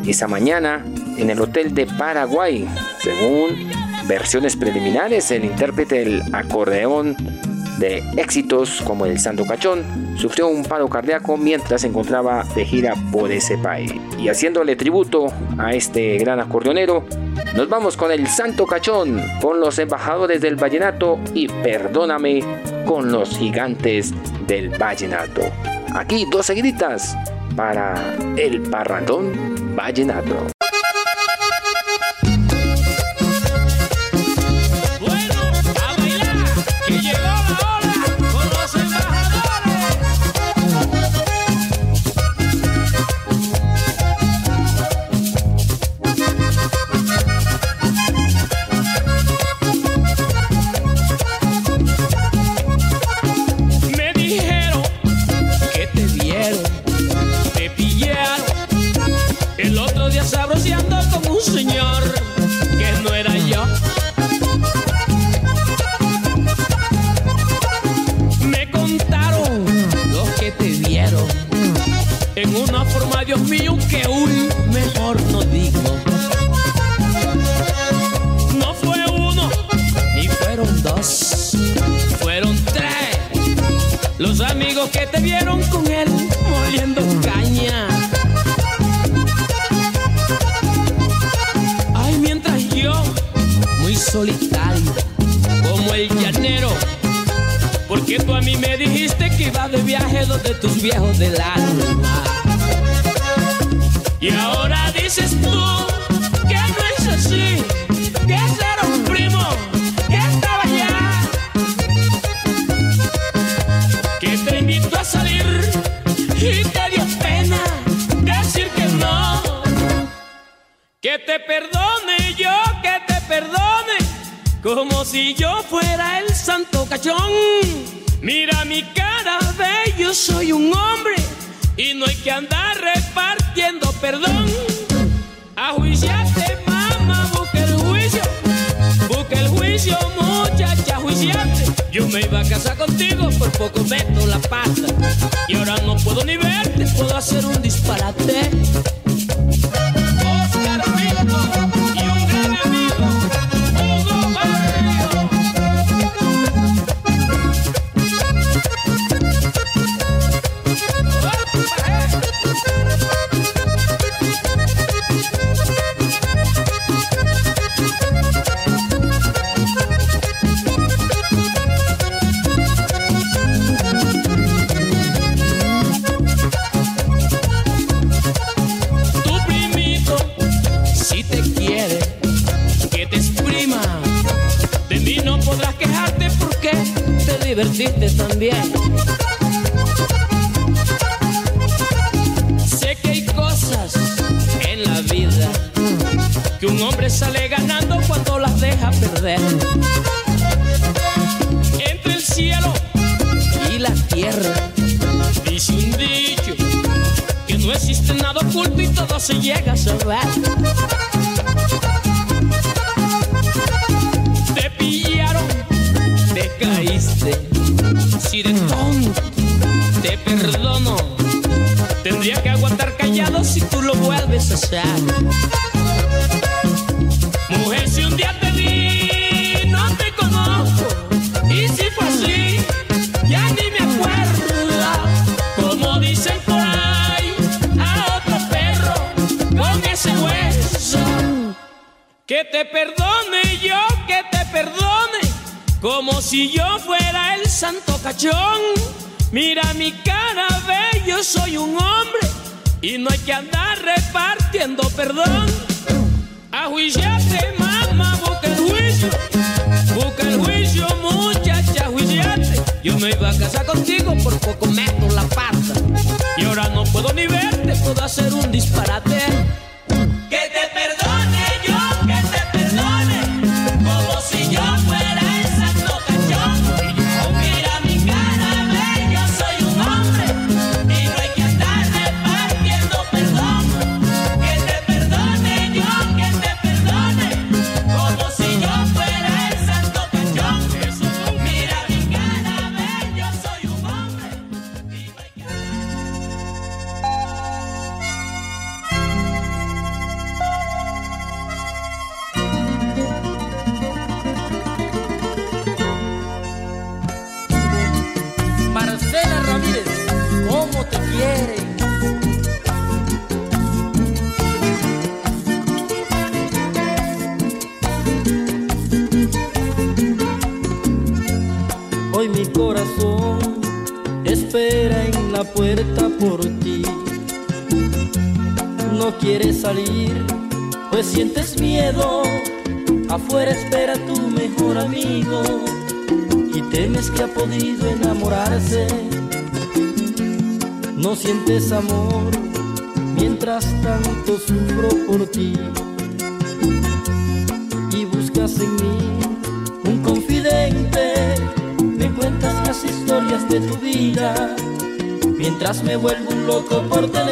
esa mañana en el hotel de Paraguay. Según versiones preliminares, el intérprete del acordeón de éxitos como el Santo Cachón, sufrió un paro cardíaco mientras se encontraba de gira por ese país. Y haciéndole tributo a este gran acordeonero, nos vamos con el Santo Cachón, con los embajadores del vallenato y perdóname con los gigantes del vallenato. Aquí dos seguiditas para el parrandón vallenato. Dios mío, que uy, mejor no digo. No fue uno, ni fueron dos, fueron tres. Los amigos que te vieron con él moliendo caña. Ay, mientras yo, muy solitario, como el llanero, porque tú a mí me dijiste que ibas de viaje donde tus viejos del alma. Y ahora dices tú que no es así, que era un primo, que estaba allá que te invito a salir y te dio pena decir que no. Que te perdone yo, que te perdone, como si yo fuera el santo cachón. Mira mi cara, ve, yo soy un hombre y no hay que andar repartiendo perdón. A juiciarte, mamá, busca el juicio, busca el juicio, muchacha, juiciarte. Yo me iba a casar contigo, por poco meto la pata. Y ahora no puedo ni verte, puedo hacer un disparate. Te divertiste también. Sé que hay cosas en la vida que un hombre sale ganando cuando las deja perder. Entre el cielo y la tierra, dice un dicho que no existe nada oculto y todo se llega a saber. Tonto te perdono. Tendría que aguantar callado si tú lo vuelves a hacer. Mujer, si un día te vi, no te conozco. Y si fue así, ya ni me acuerdo. Como dicen por ahí, a otro perro con ese hueso. Que te perdone yo, que te perdone. Como si yo fuera santo cachón. Mira mi cara, ve, yo soy un hombre. Y no hay que andar repartiendo perdón. Ajuiciate, mamá, busca el juicio. Busca el juicio, muchacha, ajuiciate. Yo me iba a casar contigo, por poco meto la pata. Y ahora no puedo ni verte, puedo hacer un disparate. Que ha podido enamorarse. No sientes amor mientras tanto sufro por ti y buscas en mí un confidente. Me cuentas las historias de tu vida mientras me vuelvo un loco por tenerte.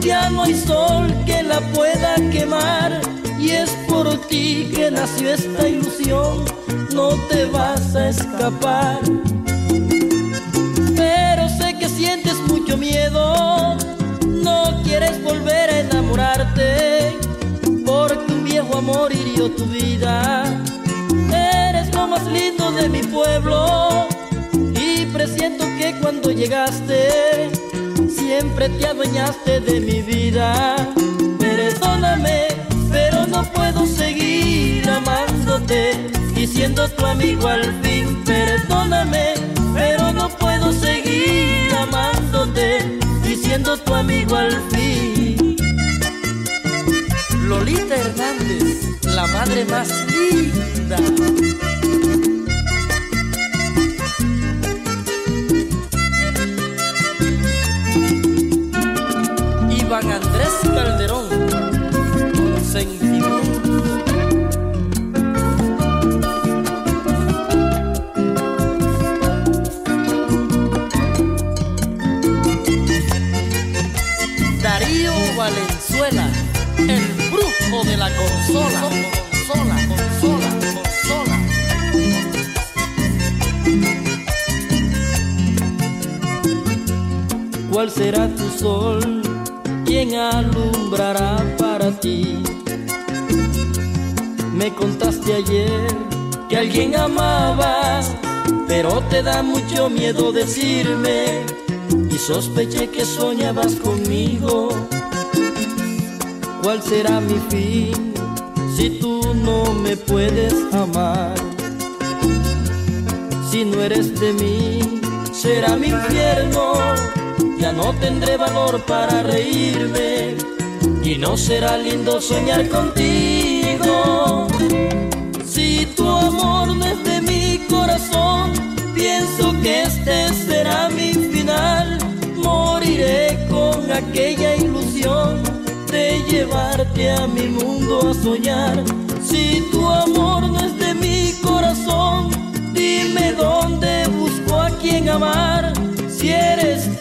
Ya no hay sol que la pueda quemar. Y es por ti que nació esta ilusión, no te vas a escapar. Pero sé que sientes mucho miedo, no quieres volver a enamorarte, porque un viejo amor hirió tu vida. Eres lo más lindo de mi pueblo y presiento que cuando llegaste siempre te adueñaste de mi vida. Perdóname, pero no puedo seguir amándote y siendo tu amigo al fin. Perdóname, pero no puedo seguir amándote y siendo tu amigo al fin. Lolita Hernández, la madre más linda. ¿Cuál será tu sol? ¿Quién alumbrará para ti? Me contaste ayer que alguien amabas, pero te da mucho miedo decirme y sospeché que soñabas conmigo. ¿Cuál será mi fin? me puedes amar. Si no eres de mí, será mi infierno. Ya no tendré valor para reírme y no será lindo soñar contigo. Si tu amor no es de mi corazón, pienso que este será mi final. Moriré con aquella ilusión de llevarte a mi mundo a soñar. Si tu amor no es de mi corazón, dime dónde busco a quien amar. Si eres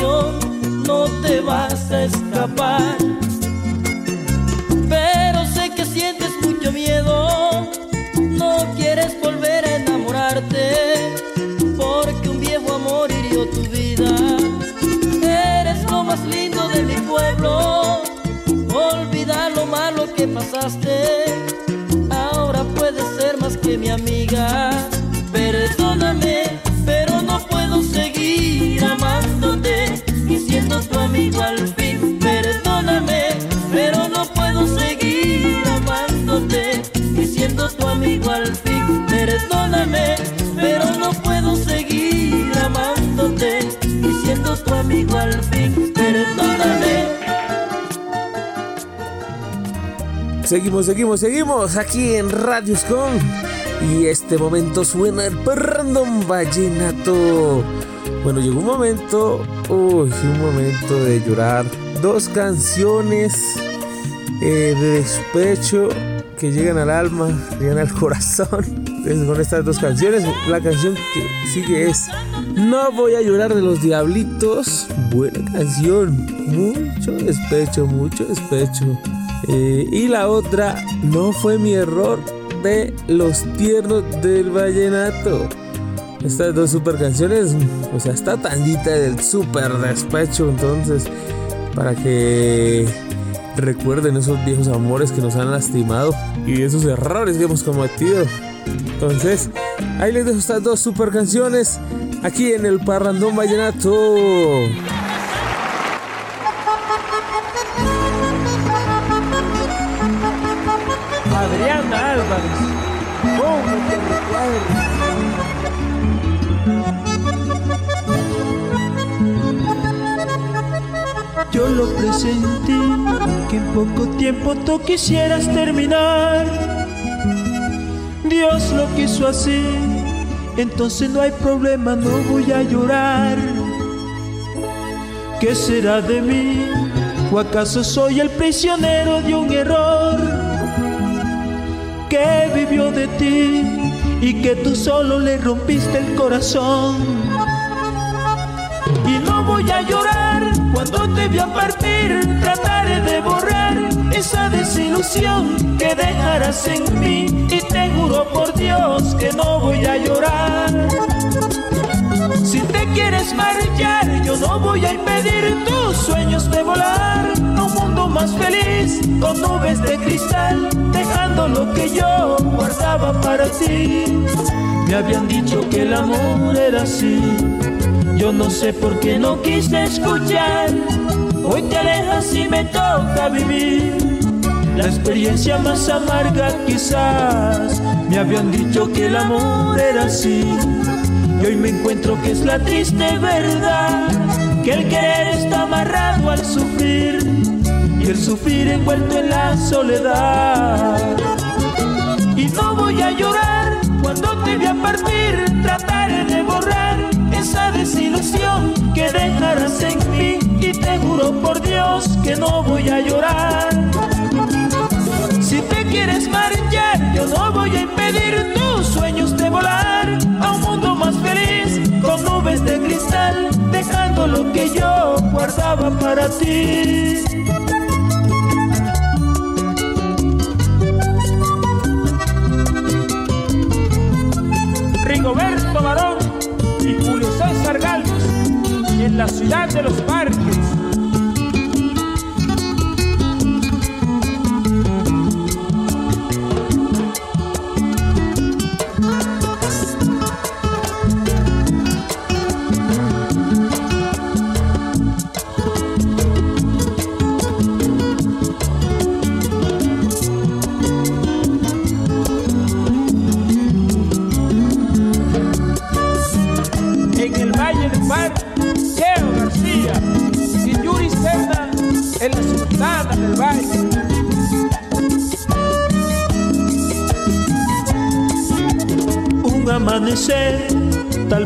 no te vas a escapar. Seguimos, seguimos, seguimos aquí en Radio Scon. Y este momento suena el random vallenato. Bueno, llegó un momento, uy, un momento de llorar. Dos canciones eh, de despecho que llegan al alma, llegan al corazón. [laughs] Entonces, con estas dos canciones, la canción que sigue es No voy a llorar de los diablitos. Buena canción, mucho despecho, mucho despecho. Eh, y la otra, no fue mi error de los tiernos del vallenato. Estas dos super canciones, o sea, está tandita del super despecho. Entonces, para que recuerden esos viejos amores que nos han lastimado y esos errores que hemos cometido. Entonces, ahí les dejo estas dos super canciones aquí en el Parrandón Vallenato. Yo lo presentí, que en poco tiempo tú quisieras terminar. Dios lo quiso así, entonces no hay problema, no voy a llorar. ¿Qué será de mí? ¿O acaso soy el prisionero de un error? Que vivió de ti y que tú solo le rompiste el corazón. Y no voy a llorar cuando te vea partir, trataré de borrar esa desilusión que dejarás en mí y te juro por Dios que no voy a llorar. Si te quieres marchar, yo no voy a impedir tus sueños de volar un mundo más feliz con nubes de cristal, dejando lo que yo guardaba para ti. Me habían dicho que el amor era así. Yo no sé por qué no quise escuchar. Hoy te alejas y me toca vivir la experiencia más amarga quizás. Me habían dicho que el amor era así. Y hoy me encuentro que es la triste verdad. Que el querer está amarrado al sufrir. Y el sufrir envuelto en la soledad. Y no voy a llorar cuando te vea partir. Trataré de borrar esa desilusión que dejarás en mí y te juro por Dios que no voy a llorar. Si te quieres marchar, yo no voy a impedir de cristal, dejando lo que yo guardaba para ti. Rigoberto Barón y Julio César Galvez en la ciudad de los parques.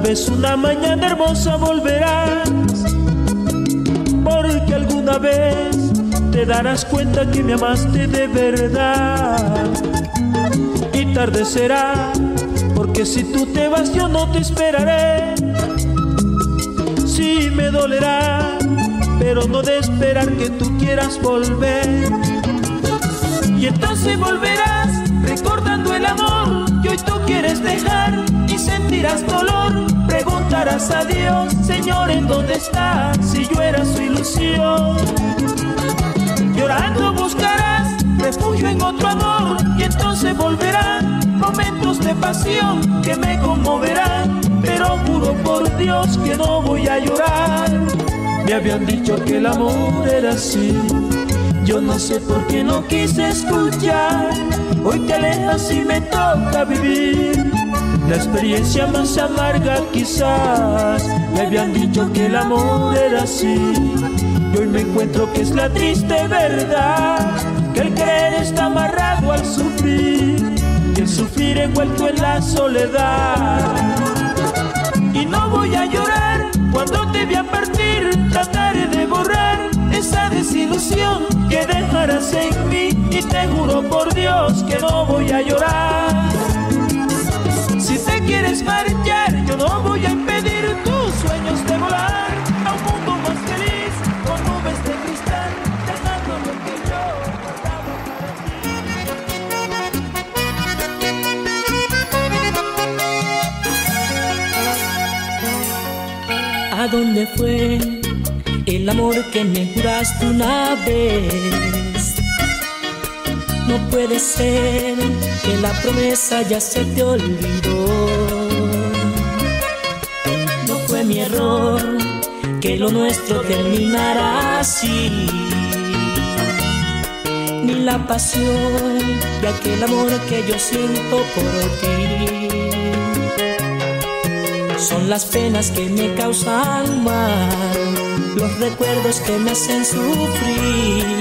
Vez una mañana hermosa volverás, porque alguna vez te darás cuenta que me amaste de verdad. Y tarde será, porque si tú te vas yo no te esperaré. Sí me dolerá, pero no de esperar que tú quieras volver. Y entonces volverás recordando el amor que hoy tú quieres dejar y sentirás dolor. A Señor, ¿en dónde estás? Si yo era su ilusión. Llorando buscarás refugio en otro amor y entonces volverán momentos de pasión que me conmoverán. Pero juro por Dios que no voy a llorar. Me habían dicho que el amor era así. Yo no sé por qué no quise escuchar. Hoy te alejas y me toca vivir. La experiencia más amarga quizás. Me habían dicho que el amor era así. Y hoy me encuentro que es la triste verdad. Que el querer está amarrado al sufrir. Y el sufrir envuelto en la soledad. Y no voy a llorar cuando te vea partir. Trataré de borrar esa desilusión que dejarás en mí. Y te juro por Dios que no voy a llorar. Quieres marchar, yo no voy a impedir tus sueños de volar a un mundo más feliz con nubes de cristal, dejando lo que yo ¿A dónde fue el amor que me juraste una vez? No puede ser que la promesa ya se te olvidó. No fue mi error que lo nuestro terminara así. Ni la pasión de aquel amor que yo siento por ti son las penas que me causan mal, los recuerdos que me hacen sufrir,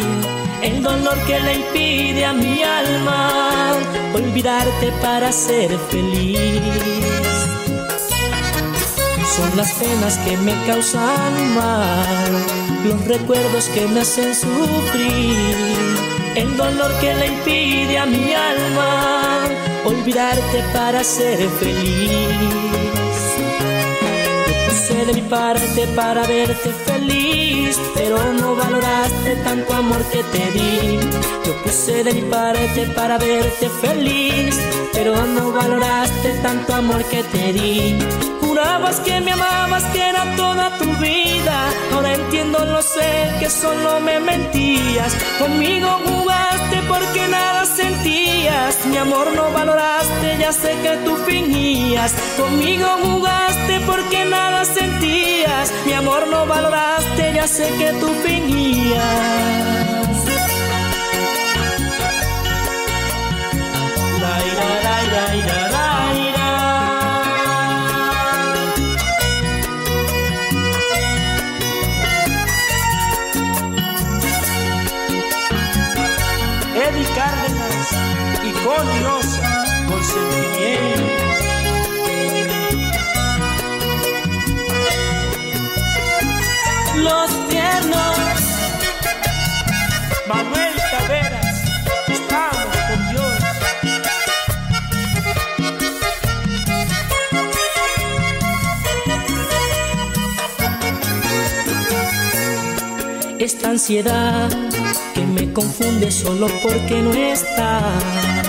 el dolor que le impide a mi alma olvidarte para ser feliz. Son las penas que me causan mal, los recuerdos que me hacen sufrir, el dolor que le impide a mi alma olvidarte para ser feliz puse de mi parte para verte feliz, pero no valoraste tanto amor que te di. Yo puse de mi parte para verte feliz, pero no valoraste tanto amor que te di. Jurabas que me amabas, que era toda vida. Ahora entiendo, lo sé, que solo me mentías. Conmigo jugaste porque nada sentías. Mi amor no valoraste, ya sé que tú fingías. Conmigo jugaste porque nada sentías. Mi amor no valoraste, ya sé que tú fingías. La, la, la, y Connie Rosa con sentimiento. Los tiernos Manuel Taveras, estamos con Dios. esta ansiedad que me confunde solo porque no estás.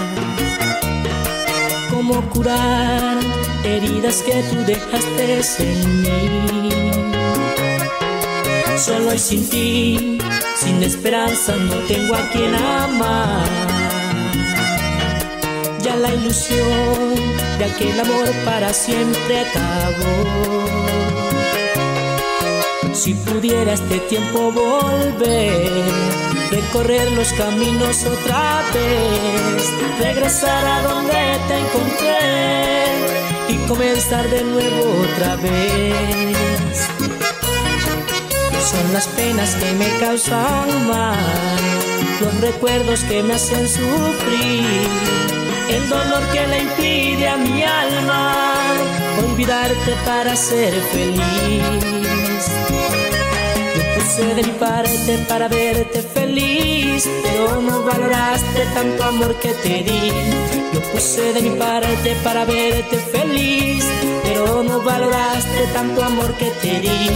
¿Cómo curar heridas que tú dejaste en mí? Solo y sin ti, sin esperanza, no tengo a quien amar. Ya la ilusión de aquel amor para siempre acabó. Si pudiera este tiempo volver, recorrer los caminos otra vez, regresar a donde te encontré y comenzar de nuevo otra vez. Son las penas que me causan mal, los recuerdos que me hacen sufrir, el dolor que le impide a mi alma olvidarte para ser feliz. Puse de mi parte para verte feliz, pero no valoraste tanto amor que te di. Yo puse de mi parte para verte feliz, pero no valoraste tanto amor que te di.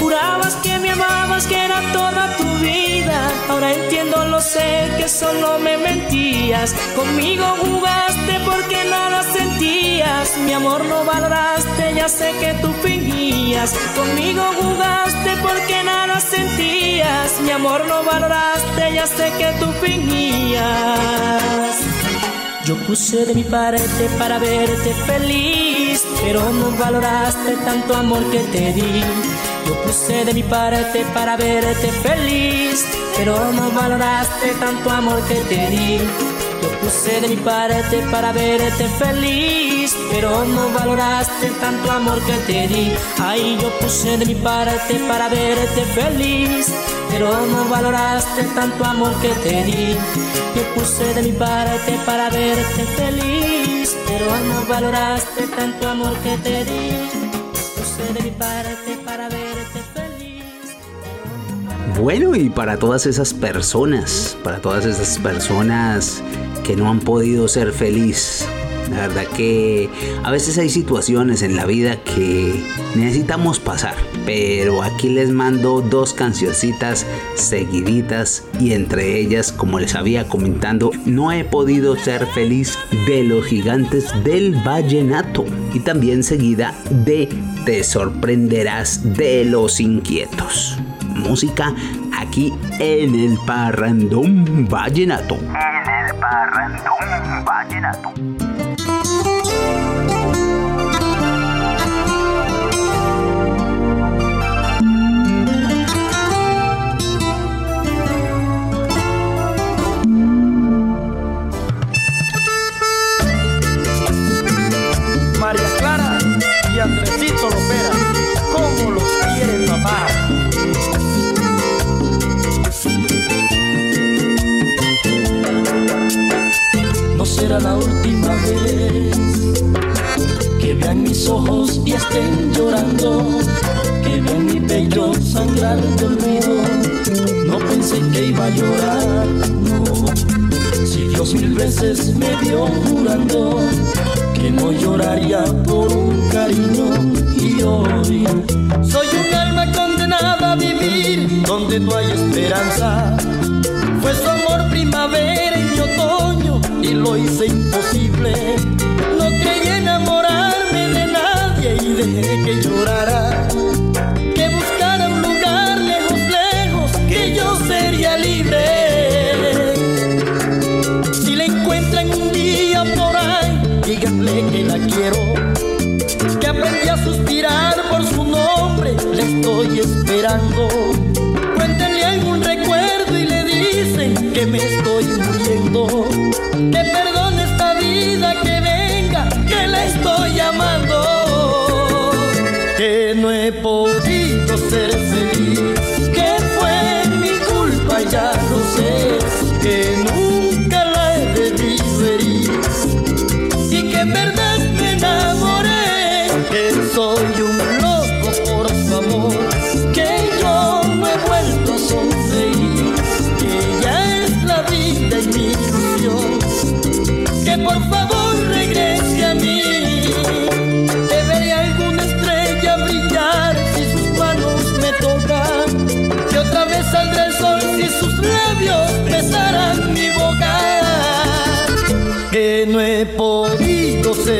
Jurabas que me amabas, que era toda tu vida. Ahora entiendo, lo sé, que solo me mentías. Conmigo jugaste porque nada sentías. Mi amor no valoraste, ya sé que tú fingías. Conmigo jugaste porque nada sentías. Mi amor no valoraste, ya sé que tú fingías. Yo puse de mi parte para verte feliz, pero no valoraste tanto amor que te di. Yo puse de mi parte para verte feliz, pero no valoraste tanto amor que te di. Yo puse de mi parte para verte feliz, pero no valoraste tanto amor que te di. Ay, yo puse de mi parte para verte feliz, pero no valoraste tanto amor que te di. Yo puse de mi parte para verte feliz, pero no valoraste tanto amor que te di. Bueno, y para todas esas personas, para todas esas personas que no han podido ser feliz, la verdad que a veces hay situaciones en la vida que necesitamos pasar, pero aquí les mando dos cancioncitas seguiditas y entre ellas, como les había comentando, no he podido ser feliz de los gigantes del vallenato y también seguida de Te sorprenderás de los inquietos. Música aquí en el Parrandón Vallenato. En el Parrandón Vallenato. La última vez que vean mis ojos y estén llorando, que vean mi pecho sangrar de olvido. No pensé que iba a llorar, no. Si Dios mil veces me vio jurando que no lloraría por un cariño y hoy soy un alma condenada a vivir donde no hay esperanza. Fue su amor primavera y lo hice imposible. No creí enamorarme de nadie y dejé que llorara. Que buscara un lugar lejos, lejos, que yo sería libre. Si la encuentran un día por ahí, díganle que la quiero. Que aprendí a suspirar por su nombre, le estoy esperando. Cuéntenle algún recuerdo y le dicen que me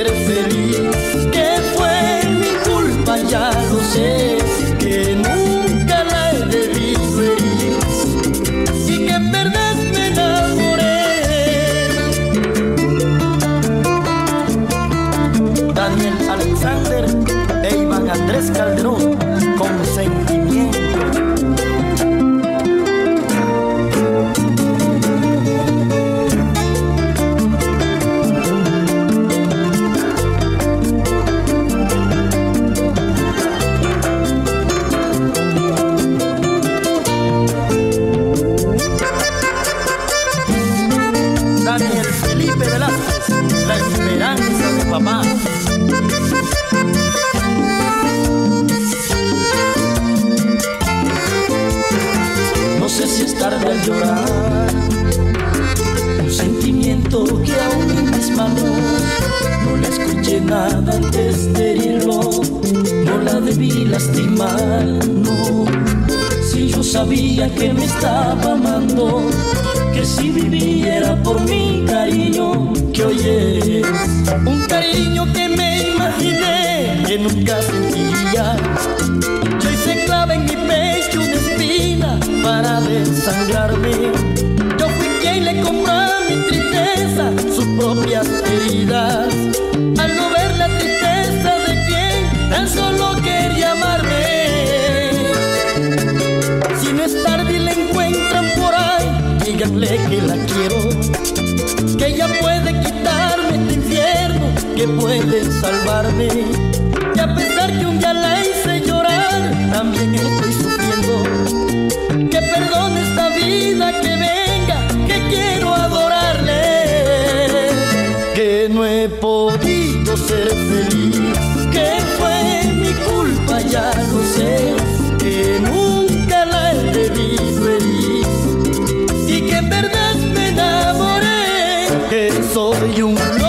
podido nada entesterilo, no la debí lastimar, no. Si yo sabía que me estaba amando, que si viviera por mi cariño, que hoy un cariño que me imaginé que nunca sentía. Que hoy se clava en mi pecho una espina para desangrarme. Yo fui quien le compró a mi tristeza sus propias heridas. que la quiero, que ella puede quitarme este infierno, que puede salvarme. Y a pesar que un día la hice llorar, también estoy sufriendo. Que perdone esta vida que venga, que quiero adorarle. Que no he podido ser feliz, que fue mi culpa, ya lo sé 有。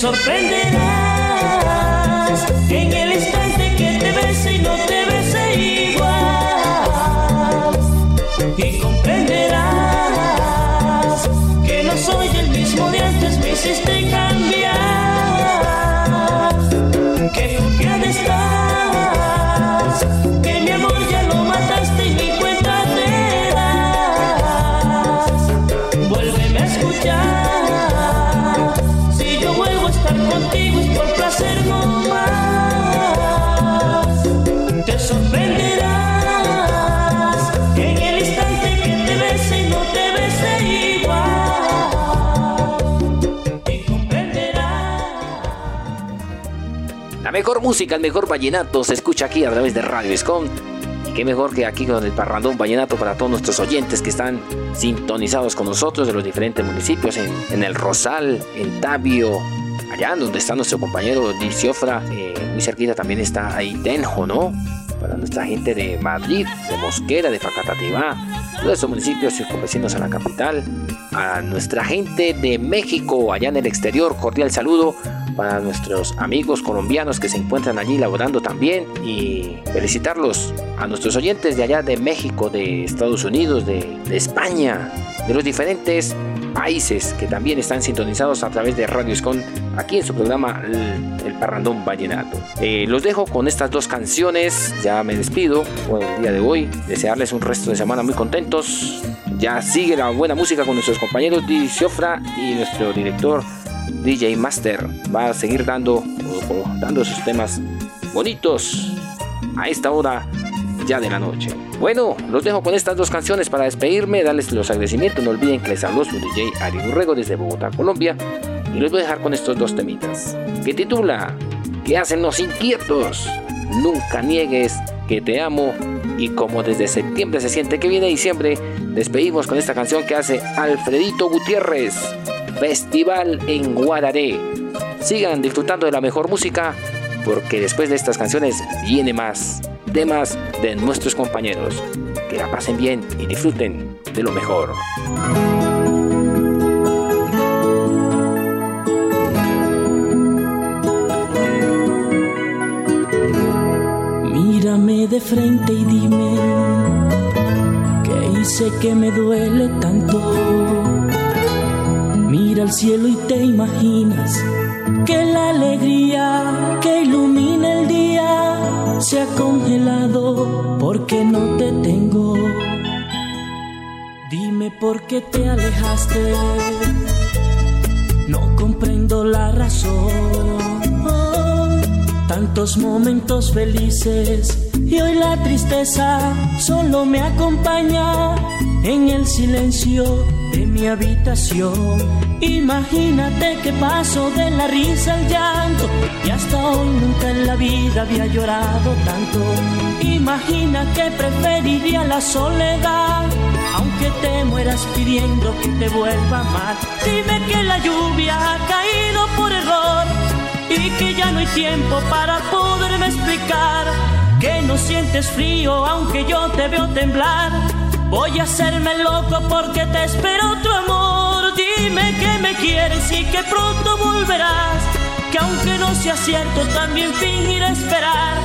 Te mejor música, el mejor vallenato se escucha aquí a través de Radio Escon. Y qué mejor que aquí con el parrandón vallenato para todos nuestros oyentes que están sintonizados con nosotros de los diferentes municipios, en, en el Rosal, en Tabio, allá donde está nuestro compañero Diciofra, eh, muy cerquita también está ahí Tenjo, ¿no? Para nuestra gente de Madrid, de Mosquera, de Facatativá, todos esos municipios circunvecinos a la capital, a nuestra gente de México, allá en el exterior, cordial saludo para nuestros amigos colombianos que se encuentran allí laborando también y felicitarlos a nuestros oyentes de allá de México, de Estados Unidos, de, España, de los diferentes países que también están sintonizados a través de Radio Escon aquí en su programa El, El Parrandón Vallenato. Eh, los dejo con estas dos canciones, ya me despido por el día de hoy, desearles un resto de semana muy contentos. Ya sigue la buena música con nuestros compañeros Di Ciofra y nuestro director DJ Master. Va a seguir dando, dando sus temas bonitos a esta hora ya de la noche. Bueno, los dejo con estas dos canciones para despedirme, darles los agradecimientos. No olviden que les habló su DJ Ari Burrego desde Bogotá, Colombia. Y los voy a dejar con estos dos temitas. Que titula ¿Qué hacen los inquietos? Nunca niegues que te amo. Y como desde septiembre se siente que viene diciembre, despedimos con esta canción que hace Alfredito Gutiérrez. Festival en Guararé. Sigan disfrutando de la mejor música porque después de estas canciones viene más temas de nuestros compañeros. Que la pasen bien y disfruten de lo mejor. Mírame de frente y dime que hice que me duele tanto. Mira al cielo y te imaginas que la alegría que ilumina el día se ha congelado porque no te tengo. Dime por qué te alejaste. No comprendo la razón. Tantos momentos felices y hoy la tristeza solo me acompaña en el silencio de mi habitación. Imagínate que paso de la risa al llanto y hasta hoy nunca en la vida había llorado tanto. Imagina que preferiría la soledad, aunque te mueras pidiendo que te vuelva a amar. Dime que la lluvia ha caído por error y que ya no hay tiempo para poderme explicar que no sientes frío aunque yo te veo temblar. Voy a hacerme loco porque te espero otro amor. Dime que me quieres y que pronto volverás. Que aunque no sea cierto, también fingiré esperar.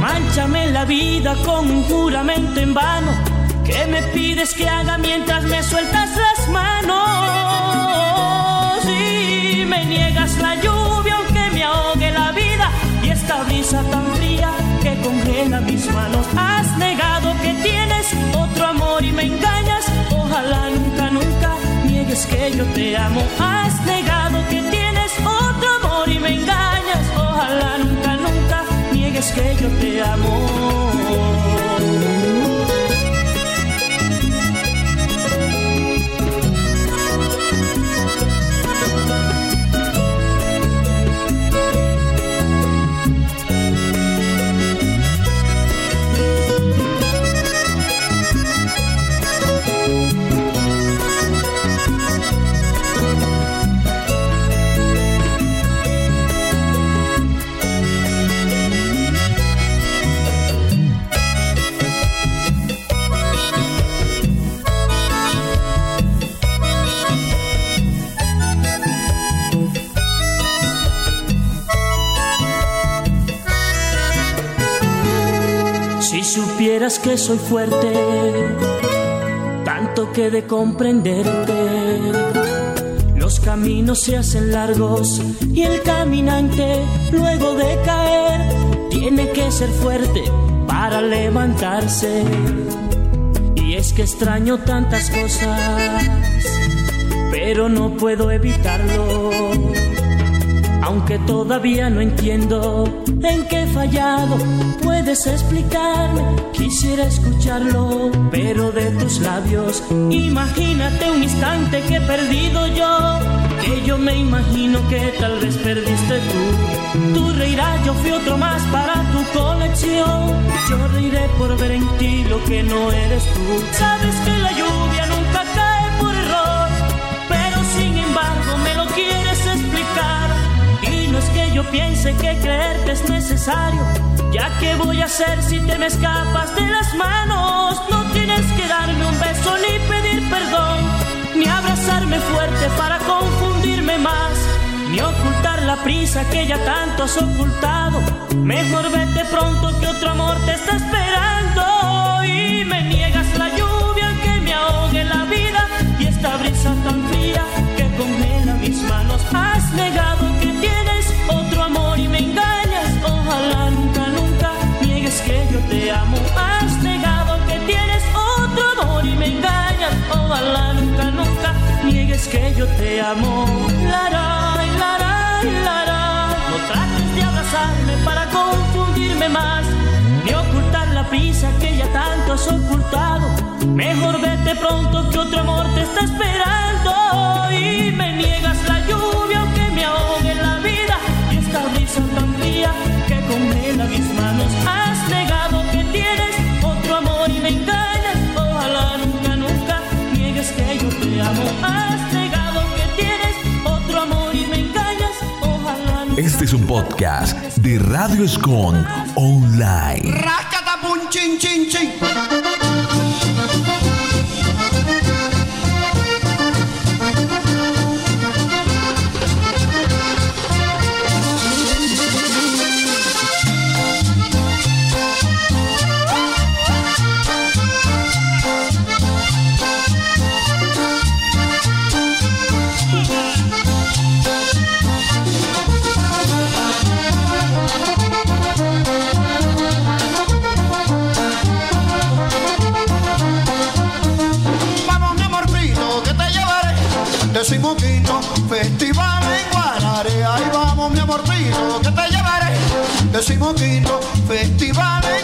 Manchame la vida con un juramento en vano. Que me pides que haga mientras me sueltas las manos? Mis manos. Has negado que tienes otro amor y me engañas. Ojalá nunca, nunca niegues que yo te amo. Has negado que tienes otro amor y me engañas. Ojalá nunca, nunca niegues que yo te amo. Que soy fuerte, tanto que de comprenderte. Los caminos se hacen largos y el caminante, luego de caer, tiene que ser fuerte para levantarse. Y es que extraño tantas cosas, pero no puedo evitarlo. Aunque todavía no entiendo en qué he fallado, puedes explicarme, quisiera escucharlo, pero de tus labios. Imagínate un instante que he perdido yo, que yo me imagino que tal vez perdiste tú. Tú reirás, yo fui otro más para tu colección. Yo reiré por ver en ti lo que no eres tú. Sabes que la lluvia nunca piense que creerte es necesario, ya que voy a hacer si te me escapas de las manos. No tienes que darme un beso ni pedir perdón, ni abrazarme fuerte para confundirme más, ni ocultar la prisa que ya tanto has ocultado. Mejor vete pronto que otro amor te está esperando y me niegas la lluvia que me ahogue la vida y esta brisa tan fría que congela mis manos. Has negado que tienes me engañas. Ojalá nunca, nunca niegues que yo te amo. Has negado que tienes otro amor y me engañas. Ojalá nunca, nunca niegues que yo te amo. Lara, lara, lara. No trates de abrazarme para confundirme más, ni ocultar la prisa que ya tanto has ocultado. Mejor vete pronto que otro amor te está esperando y me niegas la lluvia aunque me ahogue la esta brisa tan fría que congela mis manos. Has negado que tienes otro amor y me engañas. Ojalá nunca, nunca niegues que yo te amo. Has negado que tienes otro amor y me engañas. Ojalá nunca. Este es un podcast de Radio Escon Online. Rácata chin chin chin. Decimoquinto festival en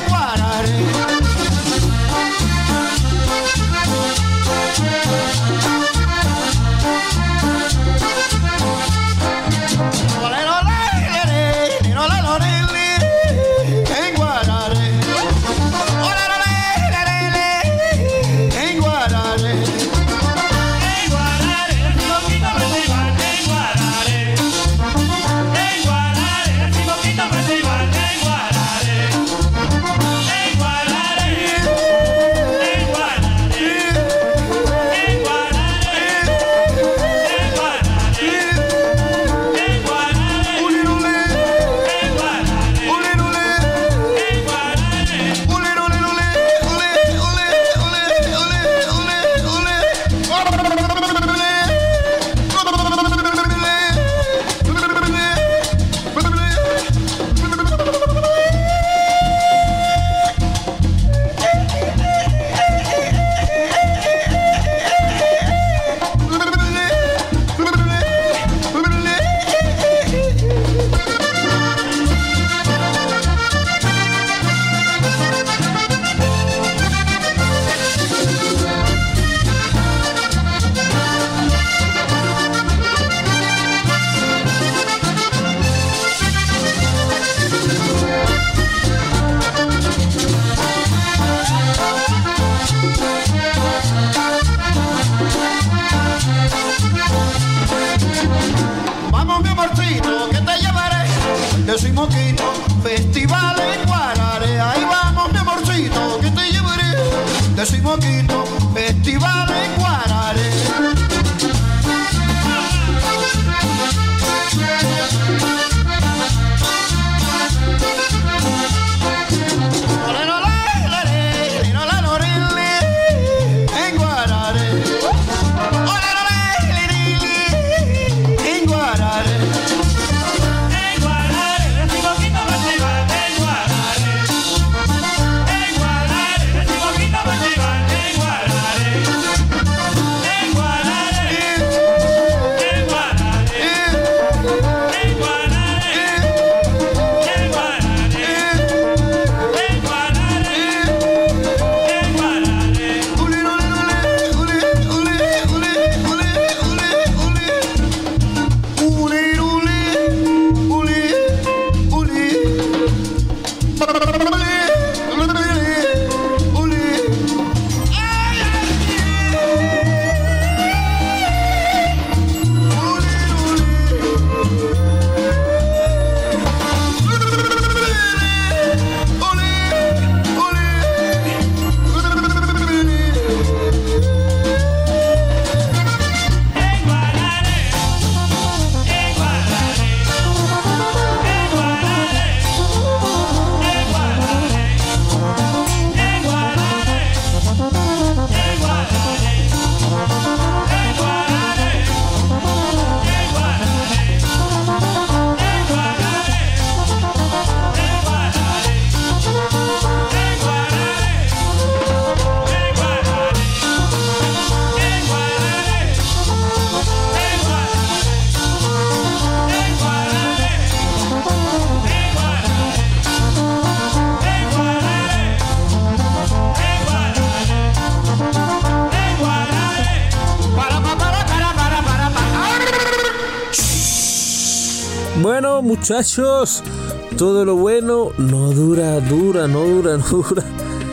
muchachos, todo lo bueno no dura, dura, no dura, [laughs] no dura.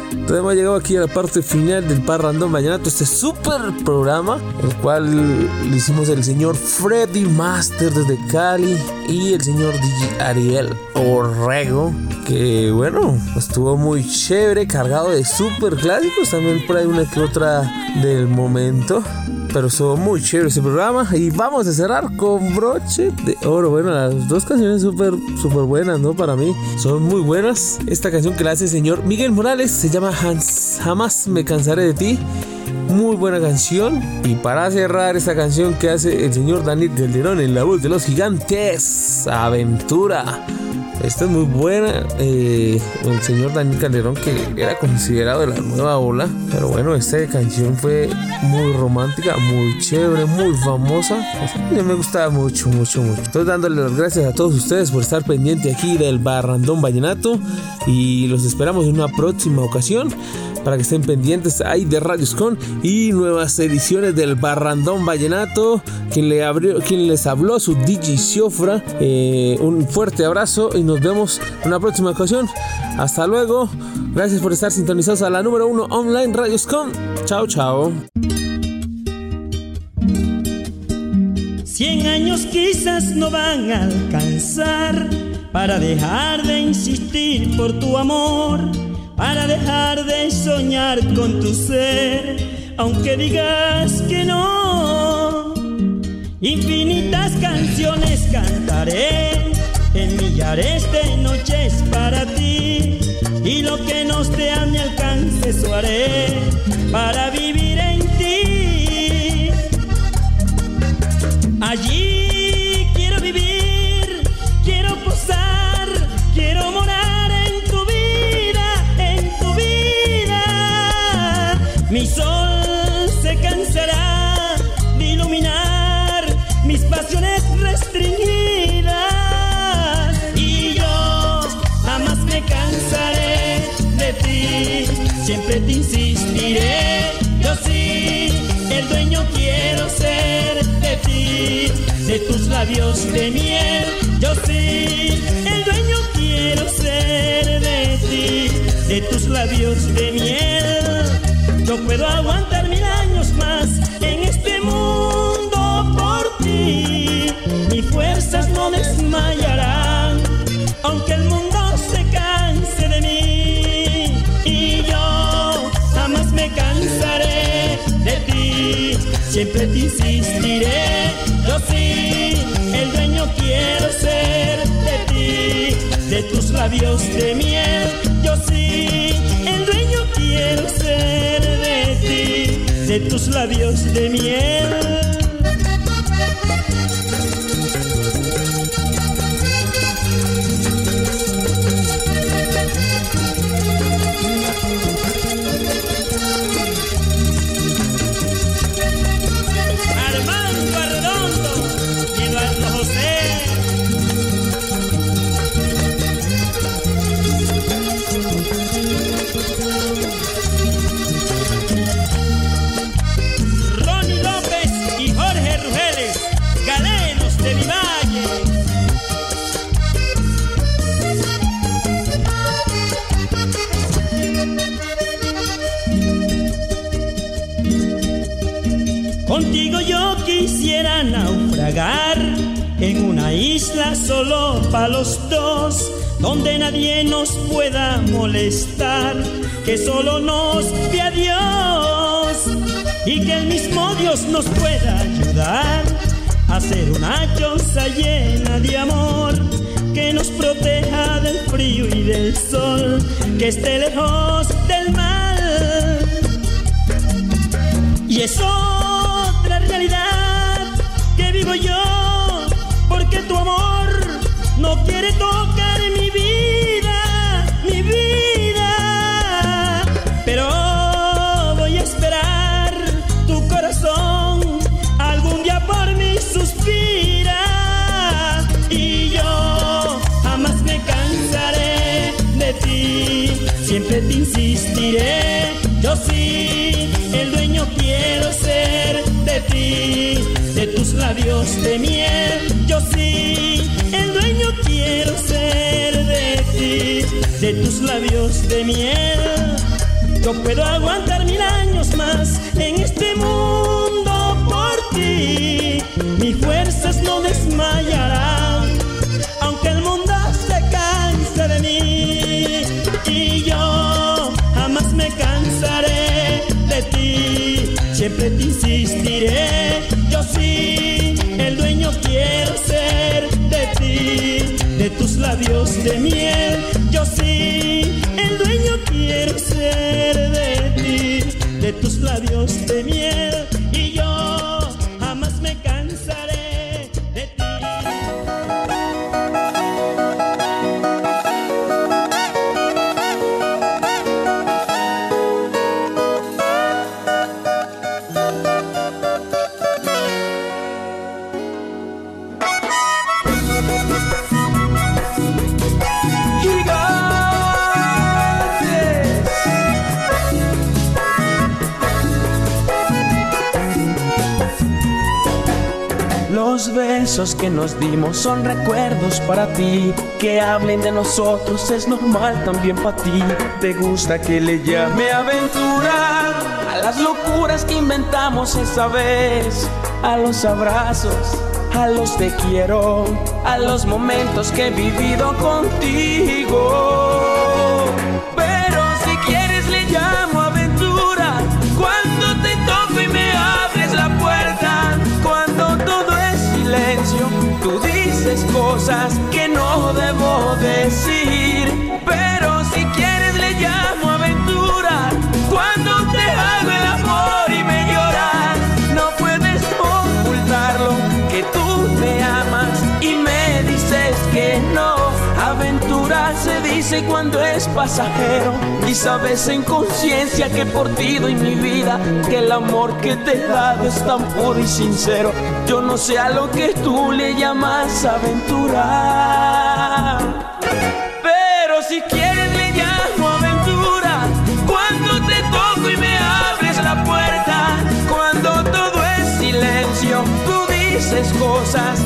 Entonces hemos llegado aquí a la parte final del Parrandón Vallenato, este super programa, el cual lo hicimos el señor Freddy Master desde Cali y el señor DJ Ariel Orrego, que bueno, estuvo muy chévere, cargado de super clásicos, también por ahí una que otra del momento. Pero estuvo muy chévere ese programa. Y vamos a cerrar con broche de oro. Bueno, las dos canciones súper, súper buenas, ¿no? Para mí son muy buenas. Esta canción que la hace el señor Miguel Morales se llama Hans, Jamás me cansaré de ti. Muy buena canción. Y para cerrar esta canción que hace el señor Daniel Calderón en la voz de los gigantes, Aventura. Esta es muy buena. eh, el señor Daniel Calderón, que era considerado de la nueva ola. Pero bueno, esta canción fue muy romántica, muy chévere, muy famosa. Esa canción me gustaba mucho, mucho, mucho. Estoy dándole las gracias a todos ustedes por estar pendiente aquí del Barrandón Vallenato. Y los esperamos en una próxima ocasión para que estén pendientes ahí de Radioscon y nuevas ediciones del Barrandón Vallenato. Quien, le abrió, quien les habló, su DJ Ciofra. Eh, un fuerte abrazo y nos vemos en una próxima ocasión. Hasta luego. Gracias por estar sintonizados a la número uno online Radioscon. Chao, chao. Cien años quizás no van a alcanzar para dejar de insistir por tu amor, para dejar de soñar con tu ser, aunque digas que no. Infinitas canciones cantaré en millares de noches para ti y lo que no esté a mi alcance eso haré para vivir en ti. Allí siempre te insistiré. Yo sí, el dueño quiero ser de ti, de tus labios de miel. Yo sí, el dueño quiero ser de ti, de tus labios de miel. Yo puedo aguantar mil años más en este mundo por ti. Mi fuerza siempre te insistiré. Yo sí, el dueño quiero ser de ti, de tus labios de miel. Yo sí, el dueño quiero ser de ti, de tus labios de miel. En una isla solo para los dos, donde nadie nos pueda molestar, que solo nos vea Dios y que el mismo Dios nos pueda ayudar a hacer una choza llena de amor que nos proteja del frío y del sol, que esté lejos del mal. Y es otra realidad porque tu amor no quiere tocar labios de miel. Yo sí, el dueño quiero ser de ti, de tus labios de miel. Yo puedo aguantar mil años más en este mundo por ti. Mis fuerzas no desmayarán, aunque el mundo se canse de mí. Y yo jamás me cansaré de ti, siempre te insistiré. Yo sí, labios de miel. Yo sí, el dueño quiero ser de ti, de tus labios de miel. Besos que nos dimos son recuerdos para ti. Que hablen de nosotros es normal también para ti. Te gusta que le llame aventura a las locuras que inventamos esa vez. A los abrazos, a los te quiero, a los momentos que he vivido contigo. Tú dices cosas que no debo decir. Pero si quieres le llamo aventura Se dice cuando es pasajero y sabes en conciencia que por ti doy mi vida, que el amor que te he dado es tan puro y sincero. Yo no sé a lo que tú le llamas aventura. Pero si quieres le llamo aventura cuando te toco y me abres la puerta, cuando todo es silencio, tú dices cosas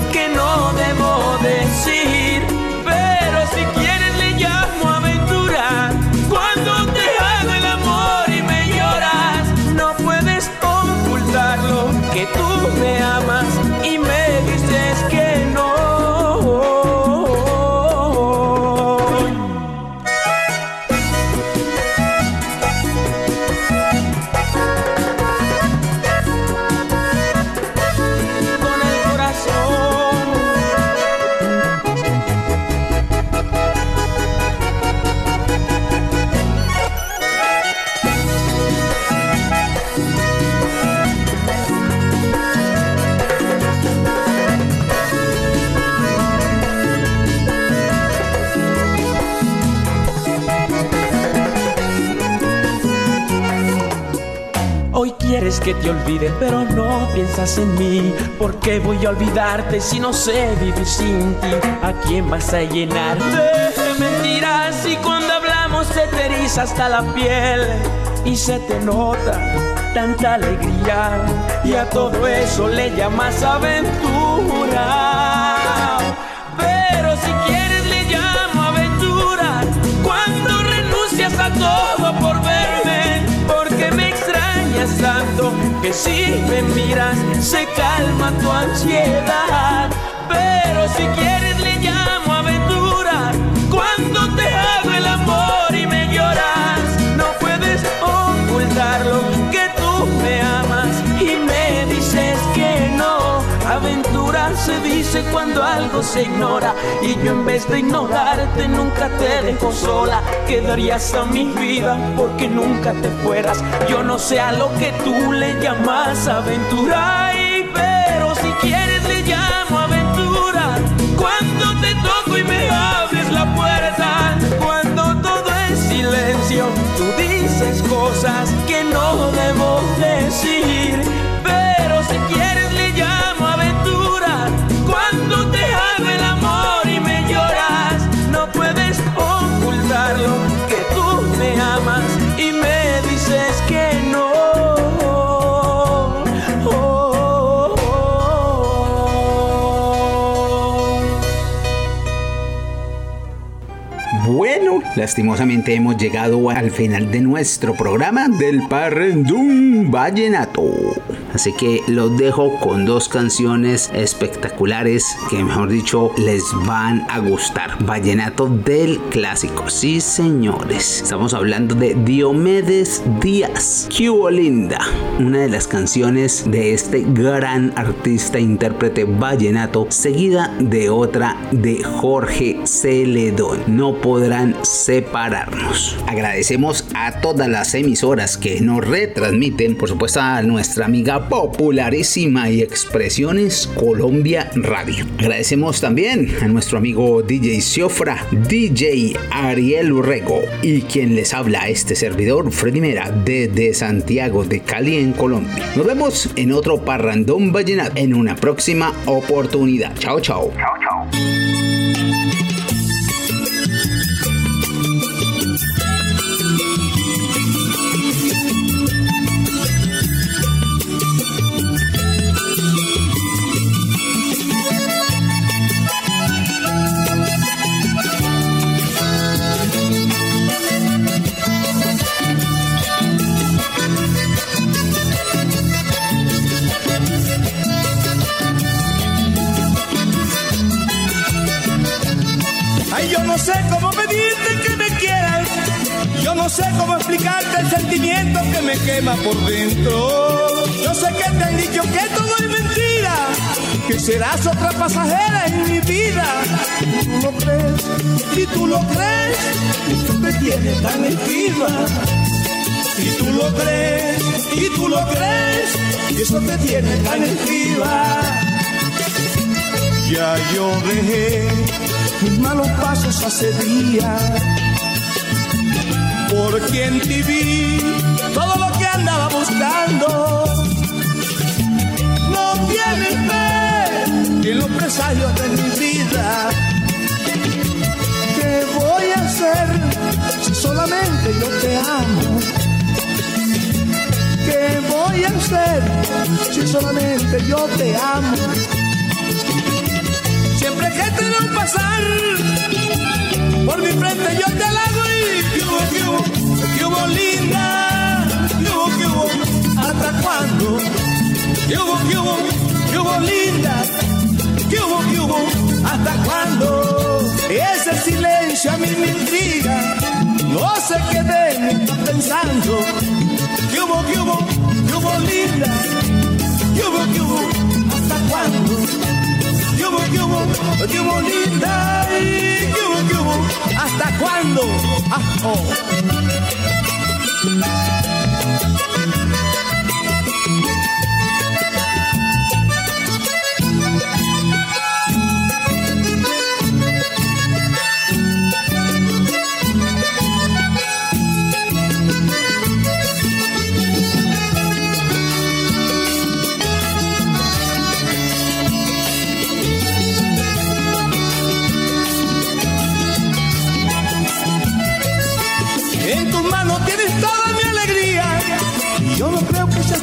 que te olvide, pero no piensas en mí. ¿Por qué voy a olvidarte si no sé vivir sin ti? ¿A quién vas a llenar de mentiras? Y cuando hablamos se te eriza hasta la piel y se te nota tanta alegría. Y a todo eso le llamas aventura. Que si me miras se calma tu ansiedad. Pero si quieres se dice cuando algo se ignora y yo en vez de ignorarte nunca te dejo sola. Quedarías a mi vida porque nunca te fueras. Yo no sé a lo que tú le llamas aventura, Ay, pero si quieres le llamo aventura. Cuando te toco y me abres la puerta, cuando todo es silencio, tú dices cosas que no debo decir. Lastimosamente hemos llegado al final de nuestro programa del Parrendum Vallenato. Así que los dejo con dos canciones espectaculares que mejor dicho les van a gustar. Vallenato del clásico. Sí, señores. Estamos hablando de Diomedes Díaz. ¡Qué hubo, linda! Una de las canciones de este gran artista intérprete vallenato, seguida de otra de Jorge Celedón. No podrán separarnos. Agradecemos a todas las emisoras que nos retransmiten, por supuesto a nuestra amiga popularísima y expresiones Colombia Radio. Agradecemos también a nuestro amigo DJ Ciofra, DJ Ariel Urrego y quien les habla este servidor Freddy Mera desde Santiago de Cali en Colombia. Nos vemos en otro parrandón vallenato en una próxima oportunidad. Chao, chao. Chao, chao. Sé cómo explicarte el sentimiento que me quema por dentro. Yo sé que te han dicho que todo es mentira, que serás otra pasajera en mi vida. Y tú lo crees, y tú lo crees, y tú te tienes tan encima. Y tú lo crees, y tú lo crees, y eso te tiene tan encima. Ya yo dejé mis malos pasos hace días. Porque en ti vi todo lo que andaba buscando. No tienes fe en los presagios de mi vida. ¿Qué voy a hacer si solamente yo te amo? ¿Qué voy a hacer si solamente yo te amo? Siempre que te veo pasar por mi frente yo te y que hubo, que que linda, que hubo, que hubo, hasta cuándo, que hubo, que hubo, que hubo linda, que hubo, que hubo, hasta cuándo. Ese silencio a mí me intriga, no sé qué de pensando, que hubo, que hubo, que hubo linda, que hubo, que hubo, hasta cuándo. ¿Qué hubo, qué hubo, qué hubo, linda? ¿Hasta cuándo? Ah, oh.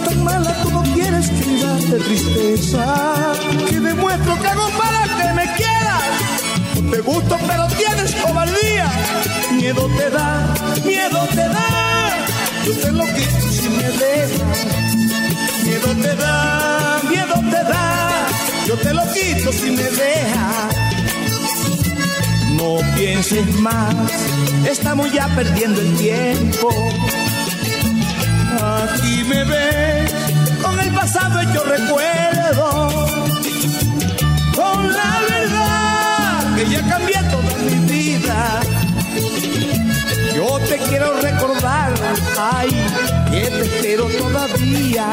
Tan mala, no quieres que de tristeza. Y demuestro que hago para que me quieras. Te gusto, pero tienes cobardía. Miedo te da, miedo te da. Yo te lo quito si me dejas. Miedo te da, miedo te da. Yo te lo quito si me dejas. No pienses más, estamos ya perdiendo el tiempo. Aquí me ves con el pasado hecho recuerdo. Con la verdad que ya cambié toda mi vida. Yo te quiero recordar, ay, que te espero todavía.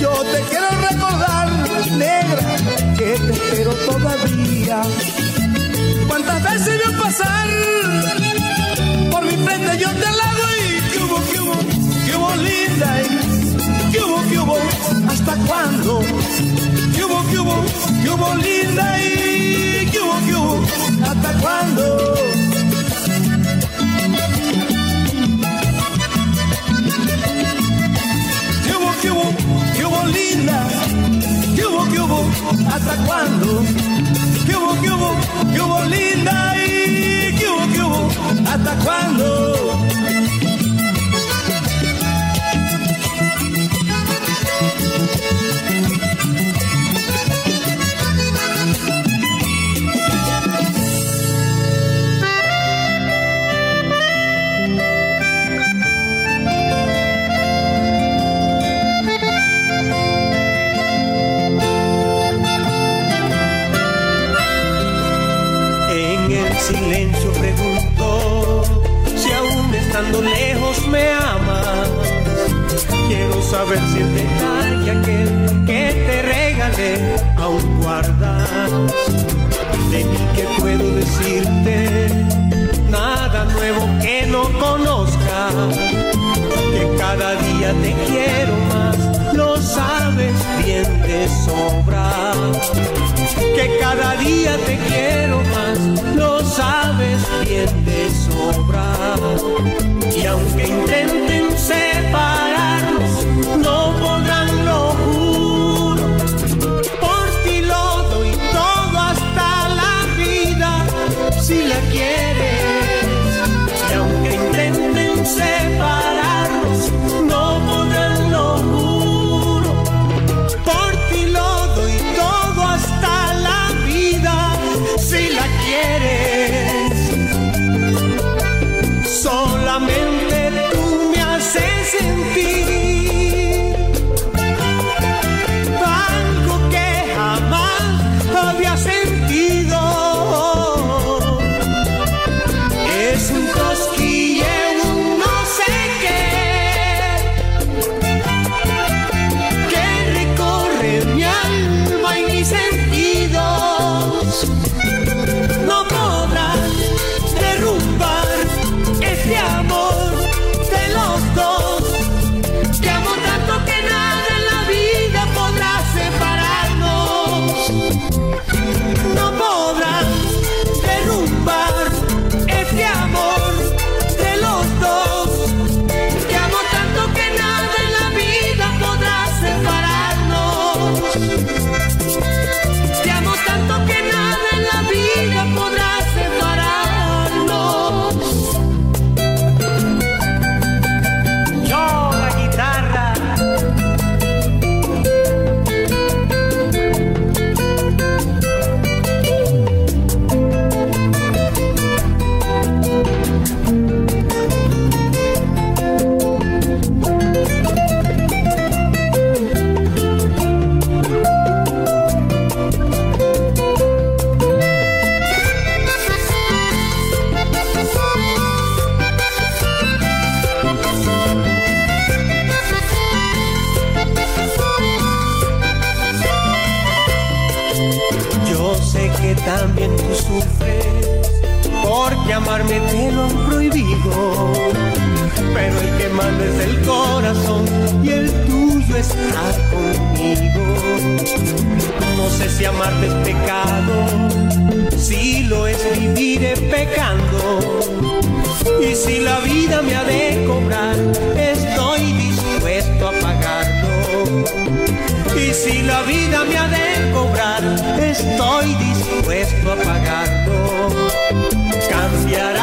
Yo te quiero recordar, negra, que te espero todavía. ¿Cuántas veces vio pasar por mi frente yo te la? 96. Que hubo, que hubo, hasta cuándo? Que hubo, que hubo, que hubo, linda y que hubo, que hubo, hasta cuándo? Que que linda. Que hubo, que hubo, hasta cuándo? Que hubo, que hubo, que hubo, linda y que hubo, que hubo, hasta cuándo? Saber si el detalle que te regalé aún guardas. De mí que puedo decirte nada nuevo que no conozca. Que cada día te quiero más, lo sabes bien de sobra que cada día te quiero más, lo sabes bien de sobra. Y aunque intenten la quieres. si amarte es pecado, si lo es viviré pecando. Y si la vida me ha de cobrar, estoy dispuesto a pagarlo. Y si la vida me ha de cobrar, estoy dispuesto a pagarlo. Cambiará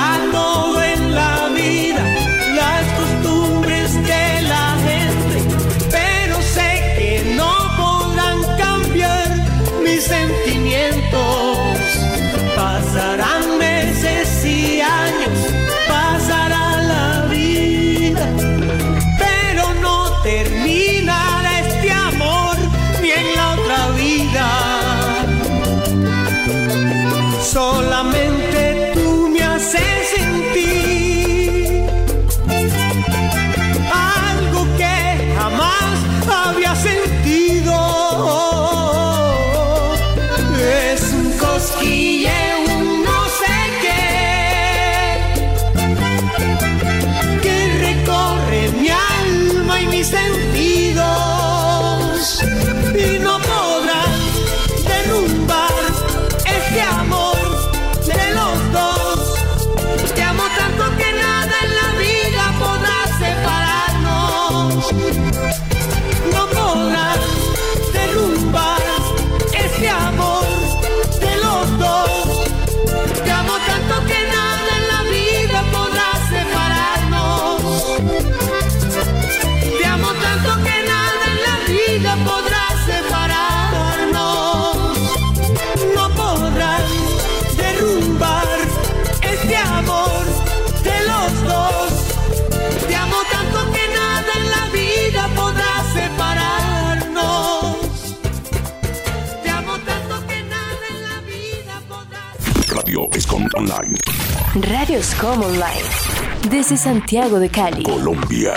Radios Common Life. Desde Santiago de Cali. Colombia.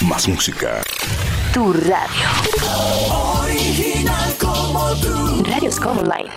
Más música. Tu radio. Original como tú. Radios Common Life.